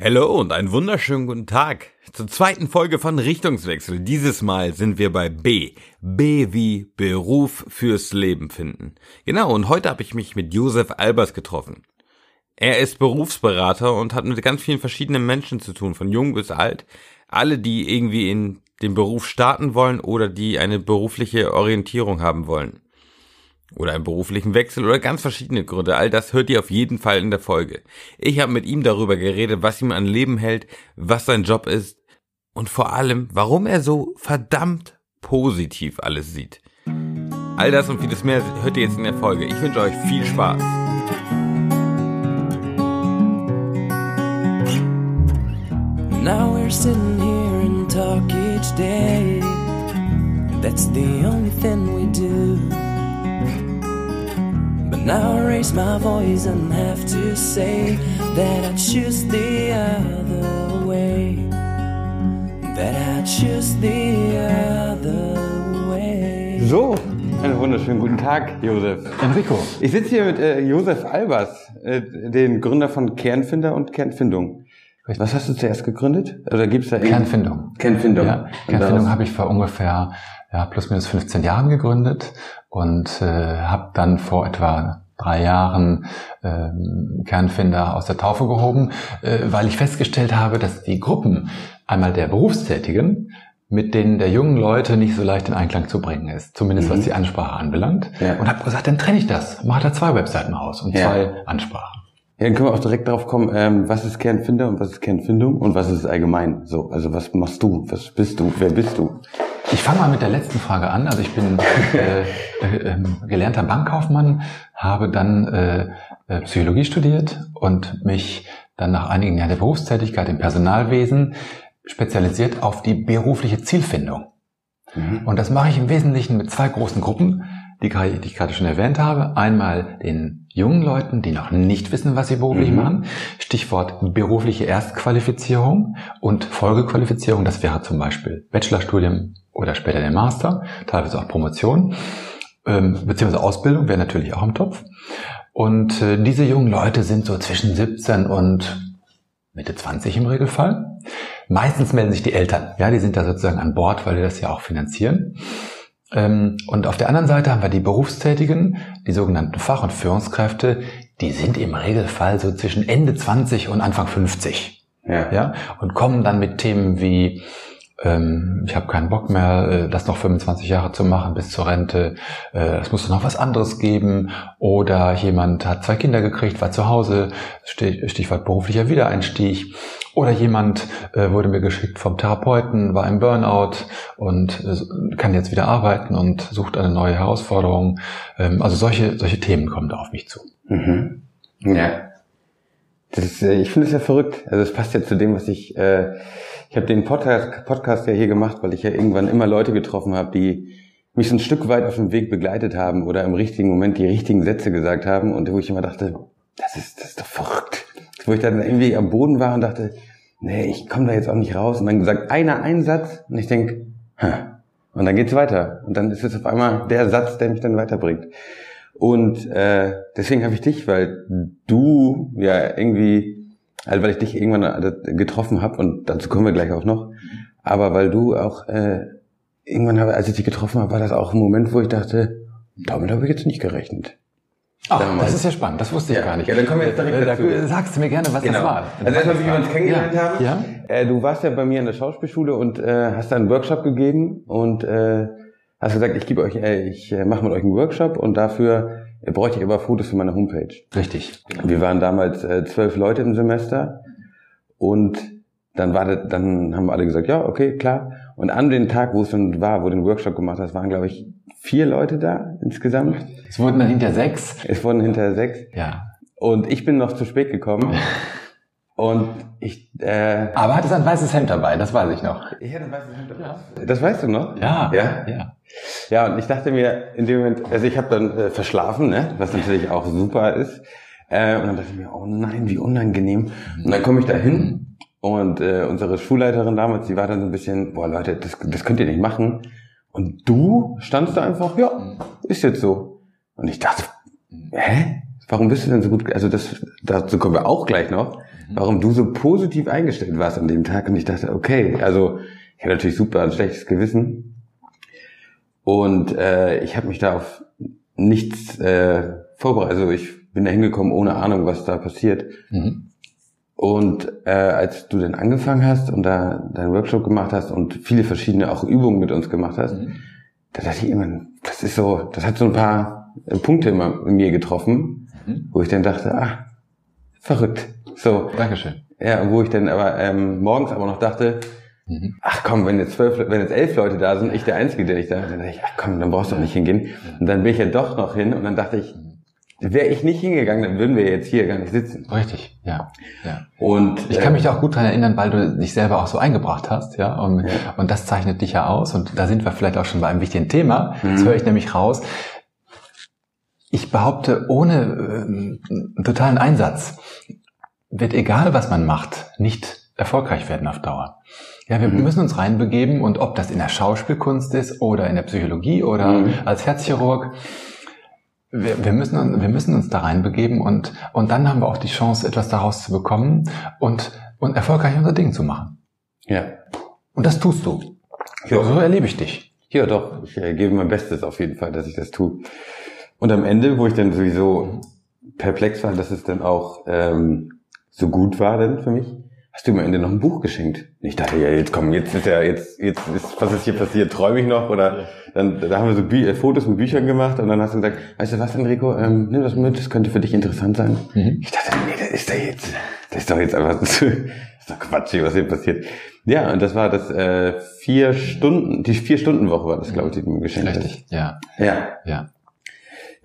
Hallo und einen wunderschönen guten Tag zur zweiten Folge von Richtungswechsel. Dieses Mal sind wir bei B. B wie Beruf fürs Leben finden. Genau, und heute habe ich mich mit Josef Albers getroffen. Er ist Berufsberater und hat mit ganz vielen verschiedenen Menschen zu tun, von jung bis alt. Alle, die irgendwie in den Beruf starten wollen oder die eine berufliche Orientierung haben wollen oder einen beruflichen Wechsel oder ganz verschiedene Gründe. All das hört ihr auf jeden Fall in der Folge. Ich habe mit ihm darüber geredet, was ihm an Leben hält, was sein Job ist und vor allem, warum er so verdammt positiv alles sieht. All das und vieles mehr hört ihr jetzt in der Folge. Ich wünsche euch viel Spaß. Now we're sitting here and talk each day. That's the only thing we do. But now I raise my voice and have to say that I choose the other way. That I choose the other way. So, einen wunderschönen guten Tag, Josef. Enrico. Ich sitze hier mit äh, Josef Albers, äh, den Gründer von Kernfinder und Kernfindung. Was hast du zuerst gegründet? Oder gibt's da Kernfindung. Kernfindung. Ja, Kernfindung habe ich vor ungefähr ja, plus minus 15 Jahren gegründet und äh, habe dann vor etwa drei Jahren ähm, Kernfinder aus der Taufe gehoben, äh, weil ich festgestellt habe, dass die Gruppen einmal der Berufstätigen mit denen der jungen Leute nicht so leicht in Einklang zu bringen ist, zumindest was die Ansprache anbelangt. Ja. Und habe gesagt, dann trenne ich das, mache da zwei Webseiten raus und Ja. zwei Ansprachen. Ja, dann können wir auch direkt darauf kommen, ähm, was ist Kernfinder und was ist Kernfindung und was ist allgemein? So, also was machst du? Was bist du? Wer bist du? Ich fange mal mit der letzten Frage an. Also ich bin äh, äh, ähm, gelernter Bankkaufmann, habe dann äh, äh, Psychologie studiert und mich dann nach einigen Jahren der Berufstätigkeit im Personalwesen spezialisiert auf die berufliche Zielfindung. Und das mache ich im Wesentlichen mit zwei großen Gruppen, die, die ich gerade schon erwähnt habe. Einmal den jungen Leuten, die noch nicht wissen, was sie beruflich Mhm. machen. Stichwort berufliche Erstqualifizierung und Folgequalifizierung. Das wäre zum Beispiel Bachelorstudium oder später der Master, teilweise auch Promotion. Ähm, beziehungsweise Ausbildung wäre natürlich auch im Topf. Und äh, diese jungen Leute sind so zwischen 17 und Mitte 20 im Regelfall. Meistens melden sich die Eltern. Ja, die sind da sozusagen an Bord, weil die das ja auch finanzieren. Ähm, Und auf der anderen Seite haben wir die Berufstätigen, die sogenannten Fach- und Führungskräfte, die sind im Regelfall so zwischen Ende 20 und Anfang 50 Ja. ja, und kommen dann mit Themen wie ähm, ich habe keinen Bock mehr, äh, das noch 25 Jahre zu machen bis zur Rente. Äh, es muss noch was anderes geben. Oder jemand hat zwei Kinder gekriegt, war zu Hause, Stich- Stichwort beruflicher Wiedereinstieg. Oder jemand äh, wurde mir geschickt vom Therapeuten, war im Burnout und äh, kann jetzt wieder arbeiten und sucht eine neue Herausforderung. Ähm, also solche, solche Themen kommen da auf mich zu. Mhm. Ja. Das ist, äh, ich finde es ja verrückt. Also es passt ja zu dem, was ich. Äh, ich habe den Podcast, Podcast ja hier gemacht, weil ich ja irgendwann immer Leute getroffen habe, die mich so ein Stück weit auf dem Weg begleitet haben oder im richtigen Moment die richtigen Sätze gesagt haben und wo ich immer dachte, das ist, das ist doch verrückt. Wo ich dann irgendwie am Boden war und dachte, nee, ich komme da jetzt auch nicht raus. Und dann gesagt, einer Einsatz und ich denk, hm. und dann geht's weiter. Und dann ist es auf einmal der Satz, der mich dann weiterbringt. Und äh, deswegen habe ich dich, weil du ja irgendwie, also weil ich dich irgendwann getroffen habe und dazu kommen wir gleich auch noch, aber weil du auch äh, irgendwann, habe, als ich dich getroffen habe, war das auch ein Moment, wo ich dachte, damit habe ich jetzt nicht gerechnet. Ach, das ist ja spannend, das wusste ich Ja, gar nicht. ja, dann kommen wir jetzt direkt Äh, da, dazu. Sagst du mir gerne, was das war. Also erstmal, wie wir uns kennengelernt ja. haben. Ja? Äh, du warst ja bei mir in der Schauspielschule und äh, hast da einen Workshop gegeben und äh, hast gesagt, ich gebe euch, äh, ich äh, mache mit euch einen Workshop und dafür bräuchte ich aber Fotos für meine Homepage. Richtig. Wir waren damals äh, zwölf Leute im Semester und dann war das, dann haben alle gesagt, ja, okay, klar. Und an dem Tag, wo es dann war, wo du den Workshop gemacht hast, waren, glaube ich, vier Leute da insgesamt. Es wurden dann hinter sechs. Es wurden hinterher sechs. Ja. Und ich bin noch zu spät gekommen. Und ich, äh, Aber hattest ein weißes Hemd dabei, das weiß ich noch. ich hatte ein weißes Hemd dabei. Das weißt du noch? Ja. Ja? Ja. Ja, und ich dachte mir in dem Moment, also ich habe dann äh, verschlafen, ne? was natürlich auch super ist. Äh, und dann dachte ich mir, oh nein, wie unangenehm. Und dann komme ich da hin und äh, unsere Schulleiterin damals, die war dann so ein bisschen, boah Leute, das, das könnt ihr nicht machen. Und du standst da einfach, ja, ist jetzt so. Und ich dachte, hä? Warum bist du denn so gut, also das, dazu kommen wir auch gleich noch, warum du so positiv eingestellt warst an dem Tag und ich dachte, okay, also ich hatte natürlich super ein schlechtes Gewissen und äh, ich habe mich da auf nichts äh, vorbereitet, also ich bin da hingekommen ohne Ahnung, was da passiert. Mhm. Und äh, als du dann angefangen hast und da deinen Workshop gemacht hast und viele verschiedene auch Übungen mit uns gemacht hast, Mhm. da dachte ich immer, das ist so, das hat so ein paar Punkte immer in mir getroffen, Mhm. wo ich dann dachte, ah, verrückt. So, Dankeschön. ja, wo ich dann aber ähm, morgens aber noch dachte, Mhm. ach komm, wenn jetzt zwölf, wenn jetzt elf Leute da sind, ich der Einzige, der nicht da ist, dann dachte ich, ach komm, dann brauchst du auch nicht hingehen. Und dann bin ich ja doch noch hin und dann dachte ich, wäre ich nicht hingegangen, dann würden wir jetzt hier gar nicht sitzen. Richtig, ja. ja. Und Ich äh, kann mich da auch gut dran erinnern, weil du dich selber auch so eingebracht hast, ja. Und, Ja. und das zeichnet dich ja aus. Und da sind wir vielleicht auch schon bei einem wichtigen Thema. Mhm. Jetzt höre ich nämlich raus. Ich behaupte, ohne einen totalen Einsatz wird egal, was man macht, nicht erfolgreich werden auf Dauer. Ja, wir Mhm. müssen uns reinbegeben und ob das in der Schauspielkunst ist oder in der Psychologie oder Mhm. als Herzchirurg, wir, wir, müssen, uns- wir müssen uns da reinbegeben und, und dann haben wir auch die Chance, etwas daraus zu bekommen und, und erfolgreich unser Ding zu machen. ja. Und das tust du. Ja. So erlebe ich dich. Ja, doch. Ich äh, gebe mein Bestes auf jeden Fall, dass ich das tue. Und am Ende, wo ich dann sowieso perplex war, dass es dann auch ähm, so gut war dann für mich, hast du mir am Ende noch ein Buch geschenkt. Und Ich dachte, ja, jetzt komm, jetzt ist ja, jetzt, jetzt ist, was ist hier passiert? Träume ich noch? Oder dann, da haben wir so Bü äh, Fotos mit Büchern gemacht und dann hast du gesagt, weißt du was, Enrico, ähm, nimm das mit, das könnte für dich interessant sein. Mhm. Ich dachte, nee, das ist doch jetzt, das ist doch jetzt einfach, das ist doch Quatsch, hier, was hier passiert. Ja, und das war das äh, vier Stunden, die vier Stunden Woche war das, glaube ich, die du mir geschenkt hast. Richtig. Ja, Ja, ja.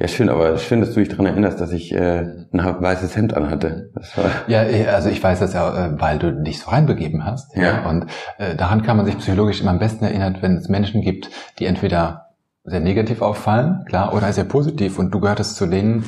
Ja, schön, aber schön, dass du dich daran erinnerst, dass ich äh, ein weißes Hemd anhatte. Das war, Ja, eh, also ich weiß das ja, äh, weil du dich so reinbegeben hast. Ja. Und äh, daran kann man sich psychologisch immer am besten erinnern, wenn es Menschen gibt, die entweder sehr negativ auffallen, klar, oder sehr positiv. Und du gehörtest zu denen,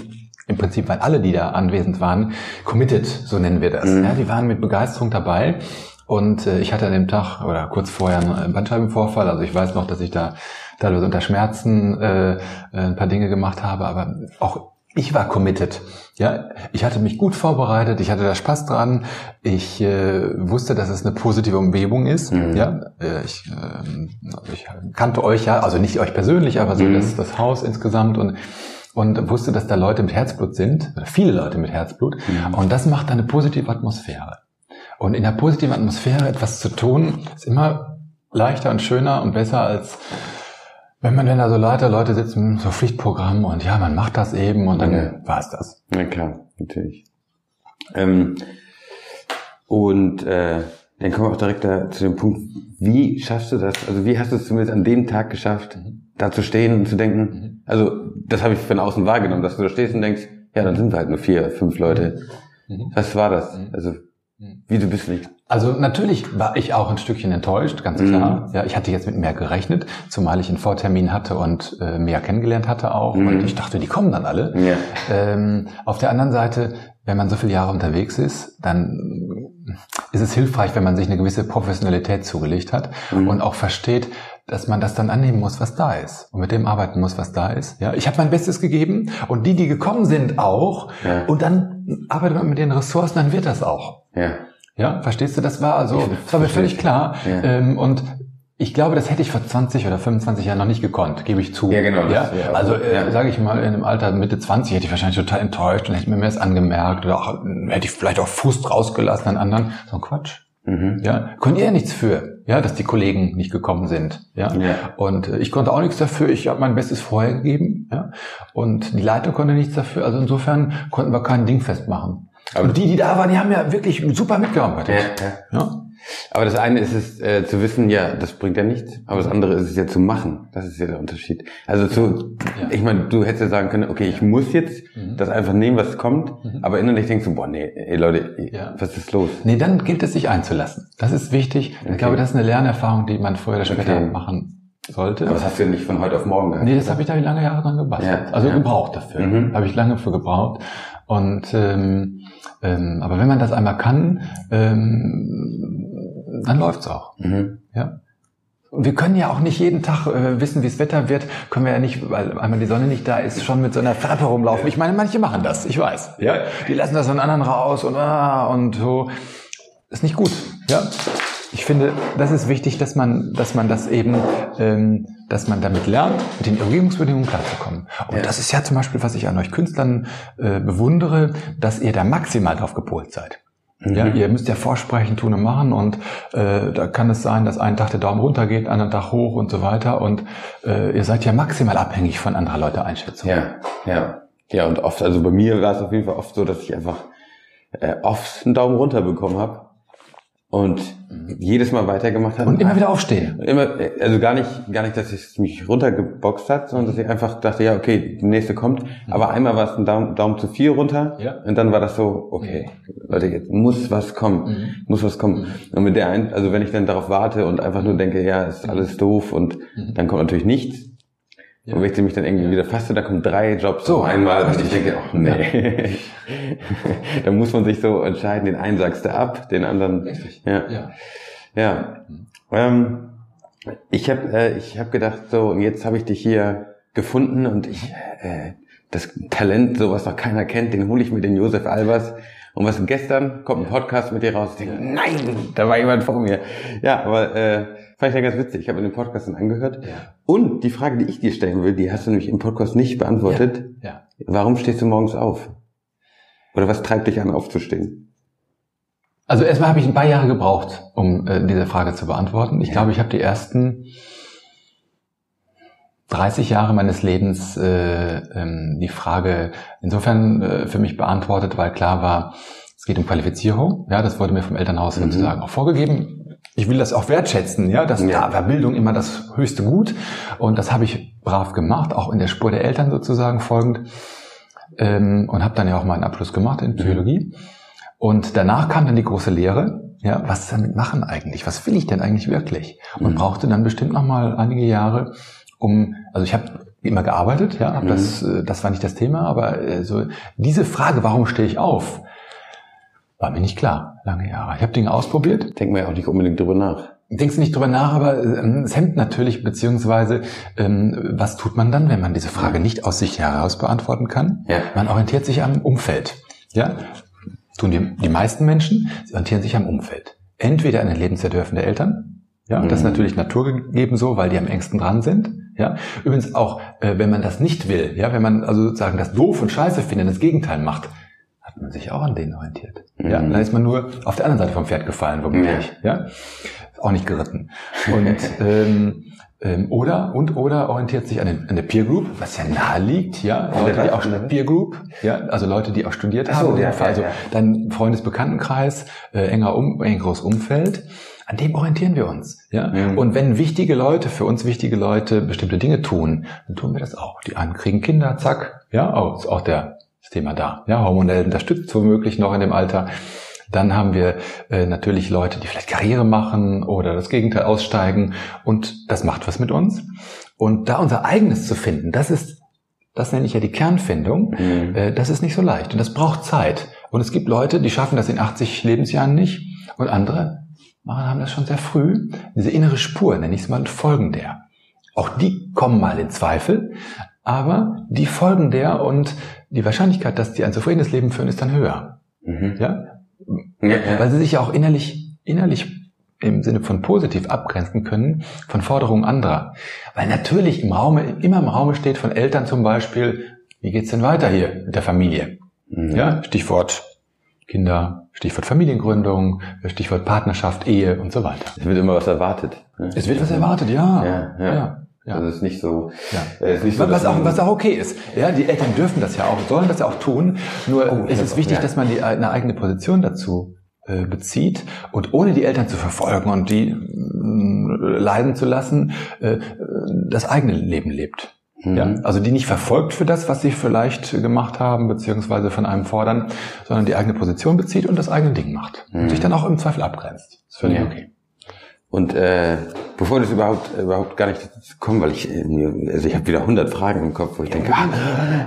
im Prinzip, weil alle, die da anwesend waren, committed, so nennen wir das. Mhm. Ja, die waren mit Begeisterung dabei. Und äh, ich hatte an dem Tag oder kurz vorher einen Bandscheibenvorfall. Also ich weiß noch, dass ich da teilweise unter Schmerzen äh, äh, ein paar Dinge gemacht habe, aber auch ich war committed. Ja, ich hatte mich gut vorbereitet, ich hatte da Spaß dran, ich äh, wusste, dass es eine positive Umgebung ist. Mhm. Ja, äh, ich, ähm, ich kannte euch ja, also nicht euch persönlich, aber so Mhm. das, das Haus insgesamt und und wusste, dass da Leute mit Herzblut sind, oder viele Leute mit Herzblut. Mhm. Und das macht eine positive Atmosphäre. Und in der positiven Atmosphäre etwas zu tun, ist immer leichter und schöner und besser als wenn man, wenn da so Leute, Leute sitzen, so Pflichtprogramm und ja, man macht das eben und dann Ja. war es das. na klar, natürlich. Ähm, und äh, dann kommen wir auch direkt da zu dem Punkt, wie schaffst du das? Also wie hast du es zumindest an dem Tag geschafft, da zu stehen und zu denken? Also das habe ich von außen wahrgenommen, dass du da stehst und denkst, ja, dann sind wir halt nur vier, fünf Leute. Mhm. Was war das? Mhm. Also Mhm. wie du bist nicht. Also natürlich war ich auch ein Stückchen enttäuscht, ganz Mhm. klar. Ja, ich hatte jetzt mit mehr gerechnet, zumal ich einen Vortermin hatte und äh, mehr kennengelernt hatte auch. Mhm. Und ich dachte, die kommen dann alle. Ja. Ähm, auf der anderen Seite, wenn man so viele Jahre unterwegs ist, dann ist es hilfreich, wenn man sich eine gewisse Professionalität zugelegt hat Mhm. und auch versteht, dass man das dann annehmen muss, was da ist und mit dem arbeiten muss, was da ist. Ja, ich habe mein Bestes gegeben und die, die gekommen sind, auch. Ja. Und dann arbeitet man mit den Ressourcen, dann wird das auch. Ja. Ja, verstehst du? Das war also, das war mir völlig klar. Ja. Ähm, und ich glaube, das hätte ich vor 20 oder 25 Jahren noch nicht gekonnt, gebe ich zu. Ja, genau, das Ja? wäre auch- Also, äh, ja. sage ich mal, in einem Alter Mitte 20 hätte ich wahrscheinlich total enttäuscht und hätte mir das angemerkt oder auch, äh, hätte ich vielleicht auch Fuß rausgelassen an anderen. So ein Quatsch. Mhm. Ja, könnt ihr ja nichts für, ja, dass die Kollegen nicht gekommen sind, ja. Ja. Und äh, ich konnte auch nichts dafür. Ich habe mein Bestes vorher gegeben, ja. Und die Leitung konnte nichts dafür. Also insofern konnten wir kein Ding festmachen. Aber- und die, die da waren, die haben ja wirklich super mitgearbeitet. Ja, ja. Ja. Aber das eine ist es äh, zu wissen, ja, das bringt ja nichts. Aber das andere ist es ja zu machen. Das ist ja der Unterschied. Also zu, Ja. ich meine, du hättest ja sagen können, okay, ich muss jetzt Mhm. das einfach nehmen, was kommt. Aber innerlich denkst du, boah, nee, ey, Leute, Ja. was ist los? Nee, dann gilt es sich einzulassen. Das ist wichtig. Ich Okay. glaube, das ist eine Lernerfahrung, die man früher oder später Okay. machen sollte. Aber das hast du ja nicht von heute auf morgen gehabt. Nee, das habe ich da lange Jahre dran gebastelt. Ja, also ja. gebraucht dafür. Mhm. Habe ich lange für gebraucht. Und ähm, ähm, aber wenn man das einmal kann, ähm, dann läuft's auch. Mhm. Ja. wir können ja auch nicht jeden Tag äh, wissen, wie das Wetter wird. Können wir ja nicht, weil einmal die Sonne nicht da ist, schon mit so einer Färbe rumlaufen. Ich meine, manche machen das, ich weiß. Ja, die lassen das von anderen raus und ah, und so. Ist nicht gut. Ja, ich finde, das ist wichtig, dass man, dass man das eben, ähm, dass man damit lernt, mit den Umgebungsbedingungen klarzukommen. Und Ja. das ist ja zum Beispiel, was ich an euch Künstlern äh, bewundere, dass ihr da maximal drauf gepolt seid. Ja, ihr müsst ja vorsprechen, tun und machen und äh, da kann es sein, dass einen Tag der Daumen runter geht, einen Tag hoch und so weiter und äh, ihr seid ja maximal abhängig von anderer Leute Einschätzungen. Ja, ja. Ja, und oft, also bei mir war es auf jeden Fall oft so, dass ich einfach äh, oft einen Daumen runter bekommen habe und jedes Mal weitergemacht habe. Und immer wieder aufstehen. Immer, also gar nicht, gar nicht, dass es mich runtergeboxt hat, sondern dass ich einfach dachte, ja, okay, die nächste kommt. Aber einmal war es ein Daumen, Daumen zu viel runter. Ja. Und dann war das so, okay, Leute, jetzt muss was kommen, Mhm. muss was kommen. Und mit der ein, also wenn ich dann darauf warte und einfach nur denke, ja, ist alles doof und dann kommt natürlich nichts. Mhm. Ja. Und wenn ich mich dann irgendwie wieder fasse, da kommen drei Jobs So, einmal und ich denke, ach nee. da muss man sich so entscheiden, den einen sagst du ab, den anderen. Richtig. Ja. Ja. Ja. Ähm, ich habe äh, ich hab gedacht, so, und jetzt habe ich dich hier gefunden und ich, äh, das Talent, so was noch keiner kennt, den hole ich mir den Josef Albers. Und was gestern kommt ein Podcast mit dir raus. Ich denke, nein, da war jemand vor mir. Ja, aber äh, fand ich dann ganz witzig. Ich habe mir den Podcast dann angehört. Ja. Und die Frage, die ich dir stellen will, die hast du nämlich im Podcast nicht beantwortet. Ja. Warum stehst du morgens auf? Oder was treibt dich an, aufzustehen? Also erstmal habe ich ein paar Jahre gebraucht, um äh, diese Frage zu beantworten. Ich glaube, ich habe die ersten 30 Jahre meines Lebens äh, ähm, die Frage insofern äh, für mich beantwortet, weil klar war, es geht um Qualifizierung. Ja, das wurde mir vom Elternhaus Mhm. sozusagen auch vorgegeben. Ich will das auch wertschätzen, ja, das Ja. da war Bildung immer das höchste Gut und das habe ich brav gemacht, auch in der Spur der Eltern sozusagen folgend ähm, und habe dann ja auch meinen Abschluss gemacht in Psychologie. Und danach kam dann die große Lehre. Ja, was damit machen eigentlich? Was will ich denn eigentlich wirklich? Und Mhm. brauchte dann bestimmt noch mal einige Jahre, um, also ich habe immer gearbeitet, ja, Mhm. das, äh, das war nicht das Thema, aber äh, so diese Frage, warum stehe ich auf, war mir nicht klar, lange Jahre. Ich habe Dinge ausprobiert, Denkt man ja auch nicht unbedingt drüber nach. denkst nicht drüber nach, aber ähm, es hemmt natürlich, beziehungsweise ähm, was tut man dann, wenn man diese Frage nicht aus sich heraus beantworten kann? Ja. Man orientiert sich am Umfeld. Ja? Tun die, die meisten Menschen, sie orientieren sich am Umfeld. Entweder an den Lebensentwürfen der Eltern, ja, das ist Mhm. natürlich naturgegeben so, weil die am engsten dran sind. Ja, übrigens auch, äh, wenn man das nicht will, ja, wenn man also sozusagen das doof und scheiße findet, das Gegenteil macht, hat man sich auch an denen orientiert. Ja, Mhm. dann ist man nur auf der anderen Seite vom Pferd gefallen, womöglich. Ja, ist auch nicht geritten. Und ähm, ähm, oder und oder orientiert sich an, den, an der Peer Group, was ja nahe liegt, ja, Leute, die auch Peer Group, ja, also Leute, die auch studiert so, haben, ja, also ja, ja. dein Freundesbekanntenkreis, äh, enger um, engeres Umfeld, an dem orientieren wir uns. Ja? Mhm. Und wenn wichtige Leute, für uns wichtige Leute bestimmte Dinge tun, dann tun wir das auch. Die einen kriegen Kinder, zack, ja, oh, ist auch der, das Thema da. Ja, hormonell unterstützt womöglich noch in dem Alter. Dann haben wir äh, natürlich Leute, die vielleicht Karriere machen oder das Gegenteil aussteigen und das macht was mit uns. Und da unser eigenes zu finden, das ist, das nenne ich ja die Kernfindung, Mhm. äh, das ist nicht so leicht und das braucht Zeit. Und es gibt Leute, die schaffen das in 80 Lebensjahren nicht und andere machen, haben das schon sehr früh. Diese innere Spur, nenne ich es mal, folgen der. Auch die kommen mal in Zweifel, aber die folgen der und die Wahrscheinlichkeit, dass die ein zufriedenes Leben führen, ist dann höher. Mhm. Ja? Ja. Weil sie sich ja auch innerlich, innerlich im Sinne von positiv abgrenzen können von Forderungen anderer. Weil natürlich im Raume, immer im Raume steht von Eltern zum Beispiel, wie geht's denn weiter hier mit der Familie? Mhm. Ja, Stichwort Kinder, Stichwort Familiengründung, Stichwort Partnerschaft, Ehe und so weiter. Es wird immer was erwartet. ne? Es wird was erwartet, ja. Ja, ja. ja. Ja. Also es ist nicht so, Ja. äh, es ist nicht so, Was, auch, was auch okay ist. Ja, die Eltern dürfen das ja auch, sollen das ja auch tun. Nur Oh, ist ja, es wichtig, ja. dass man die, eine eigene Position dazu äh, bezieht und ohne die Eltern zu verfolgen und die äh, leiden zu lassen, äh, das eigene Leben lebt. Mhm. Ja, also die nicht verfolgt für das, was sie vielleicht gemacht haben, beziehungsweise von einem fordern, sondern die eigene Position bezieht und das eigene Ding macht. Und sich dann auch im Zweifel abgrenzt. Ist völlig Ja. okay. Und äh, bevor das überhaupt überhaupt gar nicht kommt, weil ich äh, also ich habe wieder 100 Fragen im Kopf, wo ich denke, ah,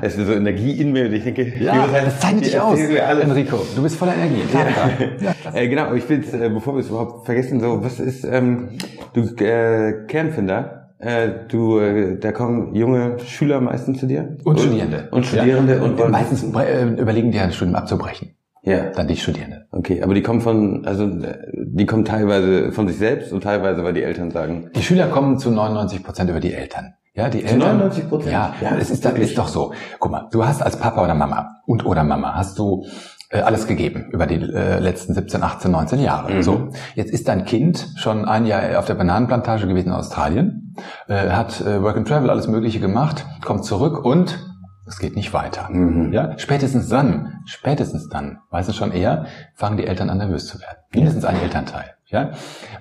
es ist so Energie in mir, und ich denke, Ja, die- das zeichnet die dich aus. Enrico. Du bist voller Energie. Ja. äh, genau, ich will äh, bevor wir es überhaupt vergessen, so was ist ähm, du äh, Kernfinder, äh, du äh, da kommen junge Schüler meistens zu dir Und Studierende. und Studierende Ja. und wollen meistens äh, überlegen die ein Studium abzubrechen. Ja Dann die Studierende. okay, aber die kommen von also die kommen teilweise von sich selbst und teilweise weil die Eltern sagen Die Schüler kommen zu 99 Prozent über die Eltern. Ja, die Eltern. 99%? Ja, Ja, ja, es ist, wirklich. ist doch so. Guck mal, du hast als Papa oder Mama und oder Mama hast du äh, alles gegeben über die äh, letzten 17, 18, 19 Jahre. Mhm. So, jetzt ist dein Kind schon ein Jahr auf der Bananenplantage gewesen in Australien, äh, hat äh, Work and Travel alles Mögliche gemacht, kommt zurück und es geht nicht weiter. Mhm. Ja, spätestens dann, spätestens dann, weißt du schon eher, fangen die Eltern an nervös zu werden. Mindestens ein Elternteil. Ja,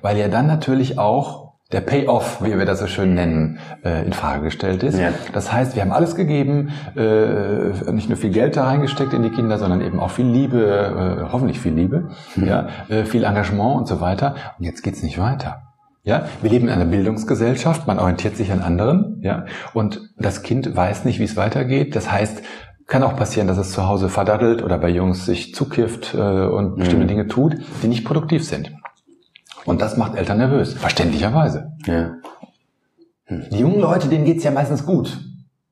weil ja dann natürlich auch der Payoff, wie wir das so schön nennen, äh, in Frage gestellt ist. Ja. Das heißt, wir haben alles gegeben, äh, nicht nur viel Geld da reingesteckt in die Kinder, sondern eben auch viel Liebe, äh, hoffentlich viel Liebe, ja, äh, viel Engagement und so weiter. Und jetzt geht's nicht weiter. Ja, wir leben in einer Bildungsgesellschaft, man orientiert sich an anderen, ja, und das Kind weiß nicht, wie es weitergeht. Das heißt, kann auch passieren, dass es zu Hause verdaddelt oder bei Jungs sich zukifft äh, und bestimmte Dinge tut, die nicht produktiv sind. Und das macht Eltern nervös, verständlicherweise. ja Die jungen Leute, denen geht's ja meistens gut.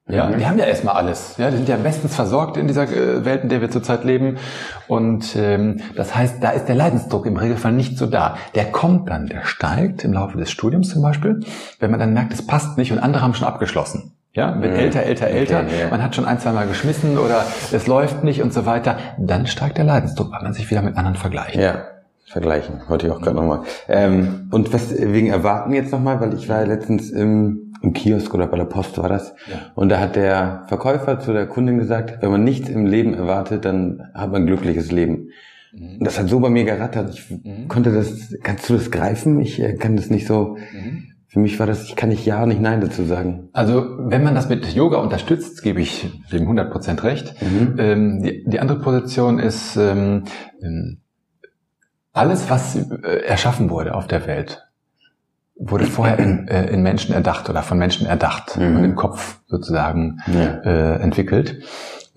Ja, Mhm. die haben ja erstmal alles. Ja, die sind ja bestens versorgt in dieser äh, Welt, in der wir zurzeit leben. Und ähm, das heißt, da ist der Leidensdruck im Regelfall nicht so da. Der kommt dann, der steigt im Laufe des Studiums zum Beispiel, wenn man dann merkt, es passt nicht und andere haben schon abgeschlossen. Ja, wird Mhm. älter, älter, älter. Okay. Man hat schon ein, zwei Mal geschmissen oder es läuft nicht und so weiter. Dann steigt der Leidensdruck, weil man sich wieder mit anderen vergleicht. Ja, vergleichen. Wollte ich auch gerade nochmal. Ähm, und was wegen Erwarten jetzt nochmal, weil ich war ja letztens im, im Kiosk oder bei der Post war das. Ja. Und da hat der Verkäufer zu der Kundin gesagt, wenn man nichts im Leben erwartet, dann hat man ein glückliches Leben. Mhm. Das hat so bei mir gerattert. Ich konnte das, kannst du das greifen? Ich äh, kann das nicht so, Mhm. für mich war das, ich kann nicht Ja und nicht Nein dazu sagen. Also wenn man das mit Yoga unterstützt, gebe ich dem 100% recht. Mhm. Ähm, die, die andere Position ist, ähm, ähm, alles, was äh, erschaffen wurde auf der Welt, wurde vorher in, äh, in Menschen erdacht oder von Menschen erdacht Mhm. und im Kopf sozusagen Ja. äh, entwickelt.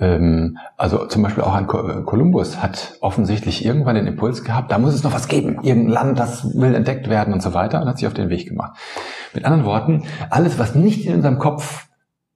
Ähm, also zum Beispiel auch ein Ko- Kolumbus hat offensichtlich irgendwann den Impuls gehabt, da muss es noch was geben, irgendein Land, das will entdeckt werden und so weiter und hat sich auf den Weg gemacht. Mit anderen Worten, alles, was nicht in unserem Kopf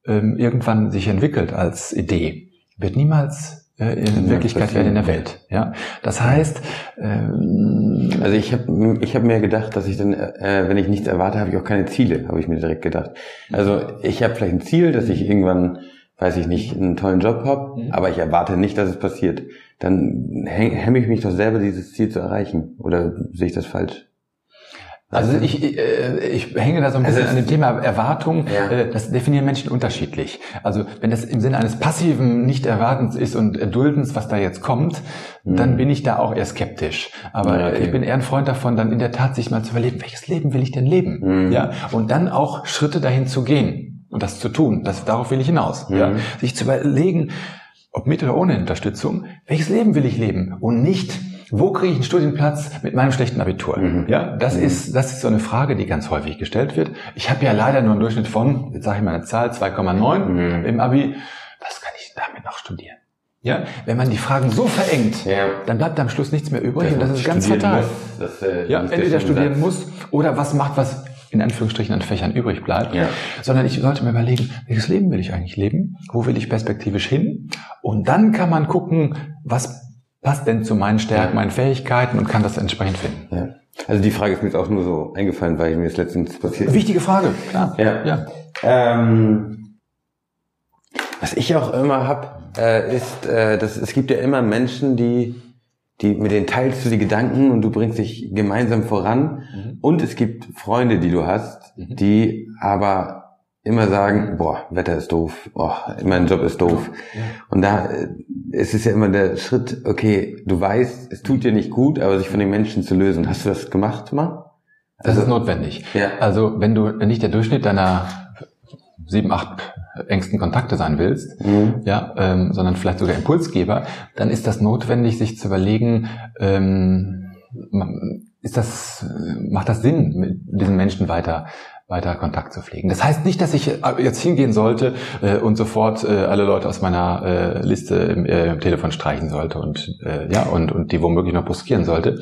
ähm, irgendwann sich entwickelt als Idee, wird niemals äh, in Ja, Wirklichkeit werden in der. Welt. Ja, das heißt, ähm, Also ich habe ich hab mir gedacht, dass ich dann, äh, wenn ich nichts erwarte, habe ich auch keine Ziele, habe ich mir direkt gedacht. Also ich habe vielleicht ein Ziel, dass ich irgendwann, weiß ich nicht, einen tollen Job habe, Mhm. aber ich erwarte nicht, dass es passiert. Dann häng- hemme ich mich doch selber, dieses Ziel zu erreichen. Oder sehe ich das falsch? Also ich, äh, ich hänge da so ein Also bisschen an dem Thema Erwartung. Ja. Äh, Das definieren Menschen unterschiedlich. Also wenn das im Sinne eines passiven Nicht-Erwartens ist und Erduldens, was da jetzt kommt, dann bin ich da auch eher skeptisch. Aber Mhm. Ja, okay. ich bin eher ein Freund davon, dann in der Tat sich mal zu überlegen, welches Leben will ich denn leben? Mhm. Ja, und dann auch Schritte dahin zu gehen und das zu tun. Das, darauf will ich hinaus. Mhm. Ja, sich zu überlegen, ob mit oder ohne Unterstützung, welches Leben will ich leben und nicht, wo kriege ich einen Studienplatz mit meinem schlechten Abitur? Mhm. Ja, das ist das ist so eine Frage, die ganz häufig gestellt wird. Ich habe ja leider nur einen Durchschnitt von, jetzt sage ich mal eine Zahl 2,9 Mhm. im Abi. Was kann ich damit noch studieren? Ja, wenn man die Fragen so verengt, Ja. dann bleibt am Schluss nichts mehr übrig Dass und das ist ganz fatal. das, äh, Ja, entweder studieren Satz. muss oder was macht, was in Anführungsstrichen an Fächern übrig bleibt. Ja. Sondern ich sollte mir überlegen, welches Leben will ich eigentlich leben? Wo will ich perspektivisch hin? Und dann kann man gucken, was passt denn zu meinen Stärken, meinen Fähigkeiten und kann das entsprechend finden. Ja. Also die Frage ist mir jetzt auch nur so eingefallen, weil mir das letztens passiert ist. Wichtige Frage, klar. Ja. ja. Ähm, was ich auch immer hab, äh, ist, äh, dass es gibt ja immer Menschen, die, die mit denen teilst du die Gedanken und du bringst dich gemeinsam voran. Mhm. Und es gibt Freunde, die du hast, die aber immer sagen, boah, Wetter ist doof, boah, mein Job ist doof. Und da äh, es ist ja immer der Schritt, okay, du weißt, es tut dir nicht gut, aber sich von den Menschen zu lösen. Hast du das gemacht mal? Das ist notwendig. Ja. Also wenn du nicht der Durchschnitt deiner sieben, acht engsten Kontakte sein willst, Mhm. ja, ähm, sondern vielleicht sogar Impulsgeber, dann ist das notwendig, sich zu überlegen, ähm, ist das, macht das Sinn, mit diesen Menschen weiter weiter Kontakt zu pflegen. Das heißt nicht, dass ich äh, jetzt hingehen sollte äh, und sofort äh, alle Leute aus meiner äh, Liste im, äh, im Telefon streichen sollte und äh, ja und und die womöglich noch bruskieren sollte.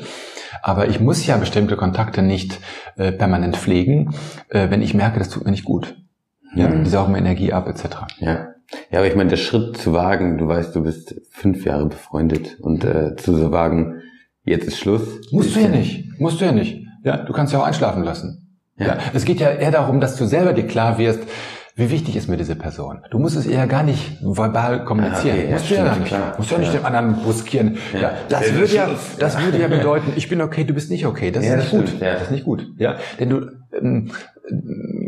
Aber ich muss ja bestimmte Kontakte nicht permanent pflegen, wenn ich merke, das tut mir nicht gut. Ja, Mhm. die saugen mir Energie ab etc. Ja. Ja, aber ich meine, der Schritt zu wagen, du weißt, du bist fünf Jahre befreundet und zu wagen, jetzt ist Schluss. Musst du ja nicht. Musst du ja nicht. Ja, du kannst ja auch einschlafen lassen. Ja. Ja. Es geht ja eher darum, dass du selber dir klar wirst, wie wichtig ist mir diese Person. Du musst es eher gar nicht verbal kommunizieren. Ah, okay, ja, musst du ja stimmt, gar nicht. klar. Musst du ja nicht Ja. dem anderen bruskieren. Ja. Ja. Das würde ja, das würde ja bedeuten, ich bin okay, du bist nicht okay. Das Ja, ist nicht gut. ja. Das ist nicht gut. Ja. Denn du, ähm,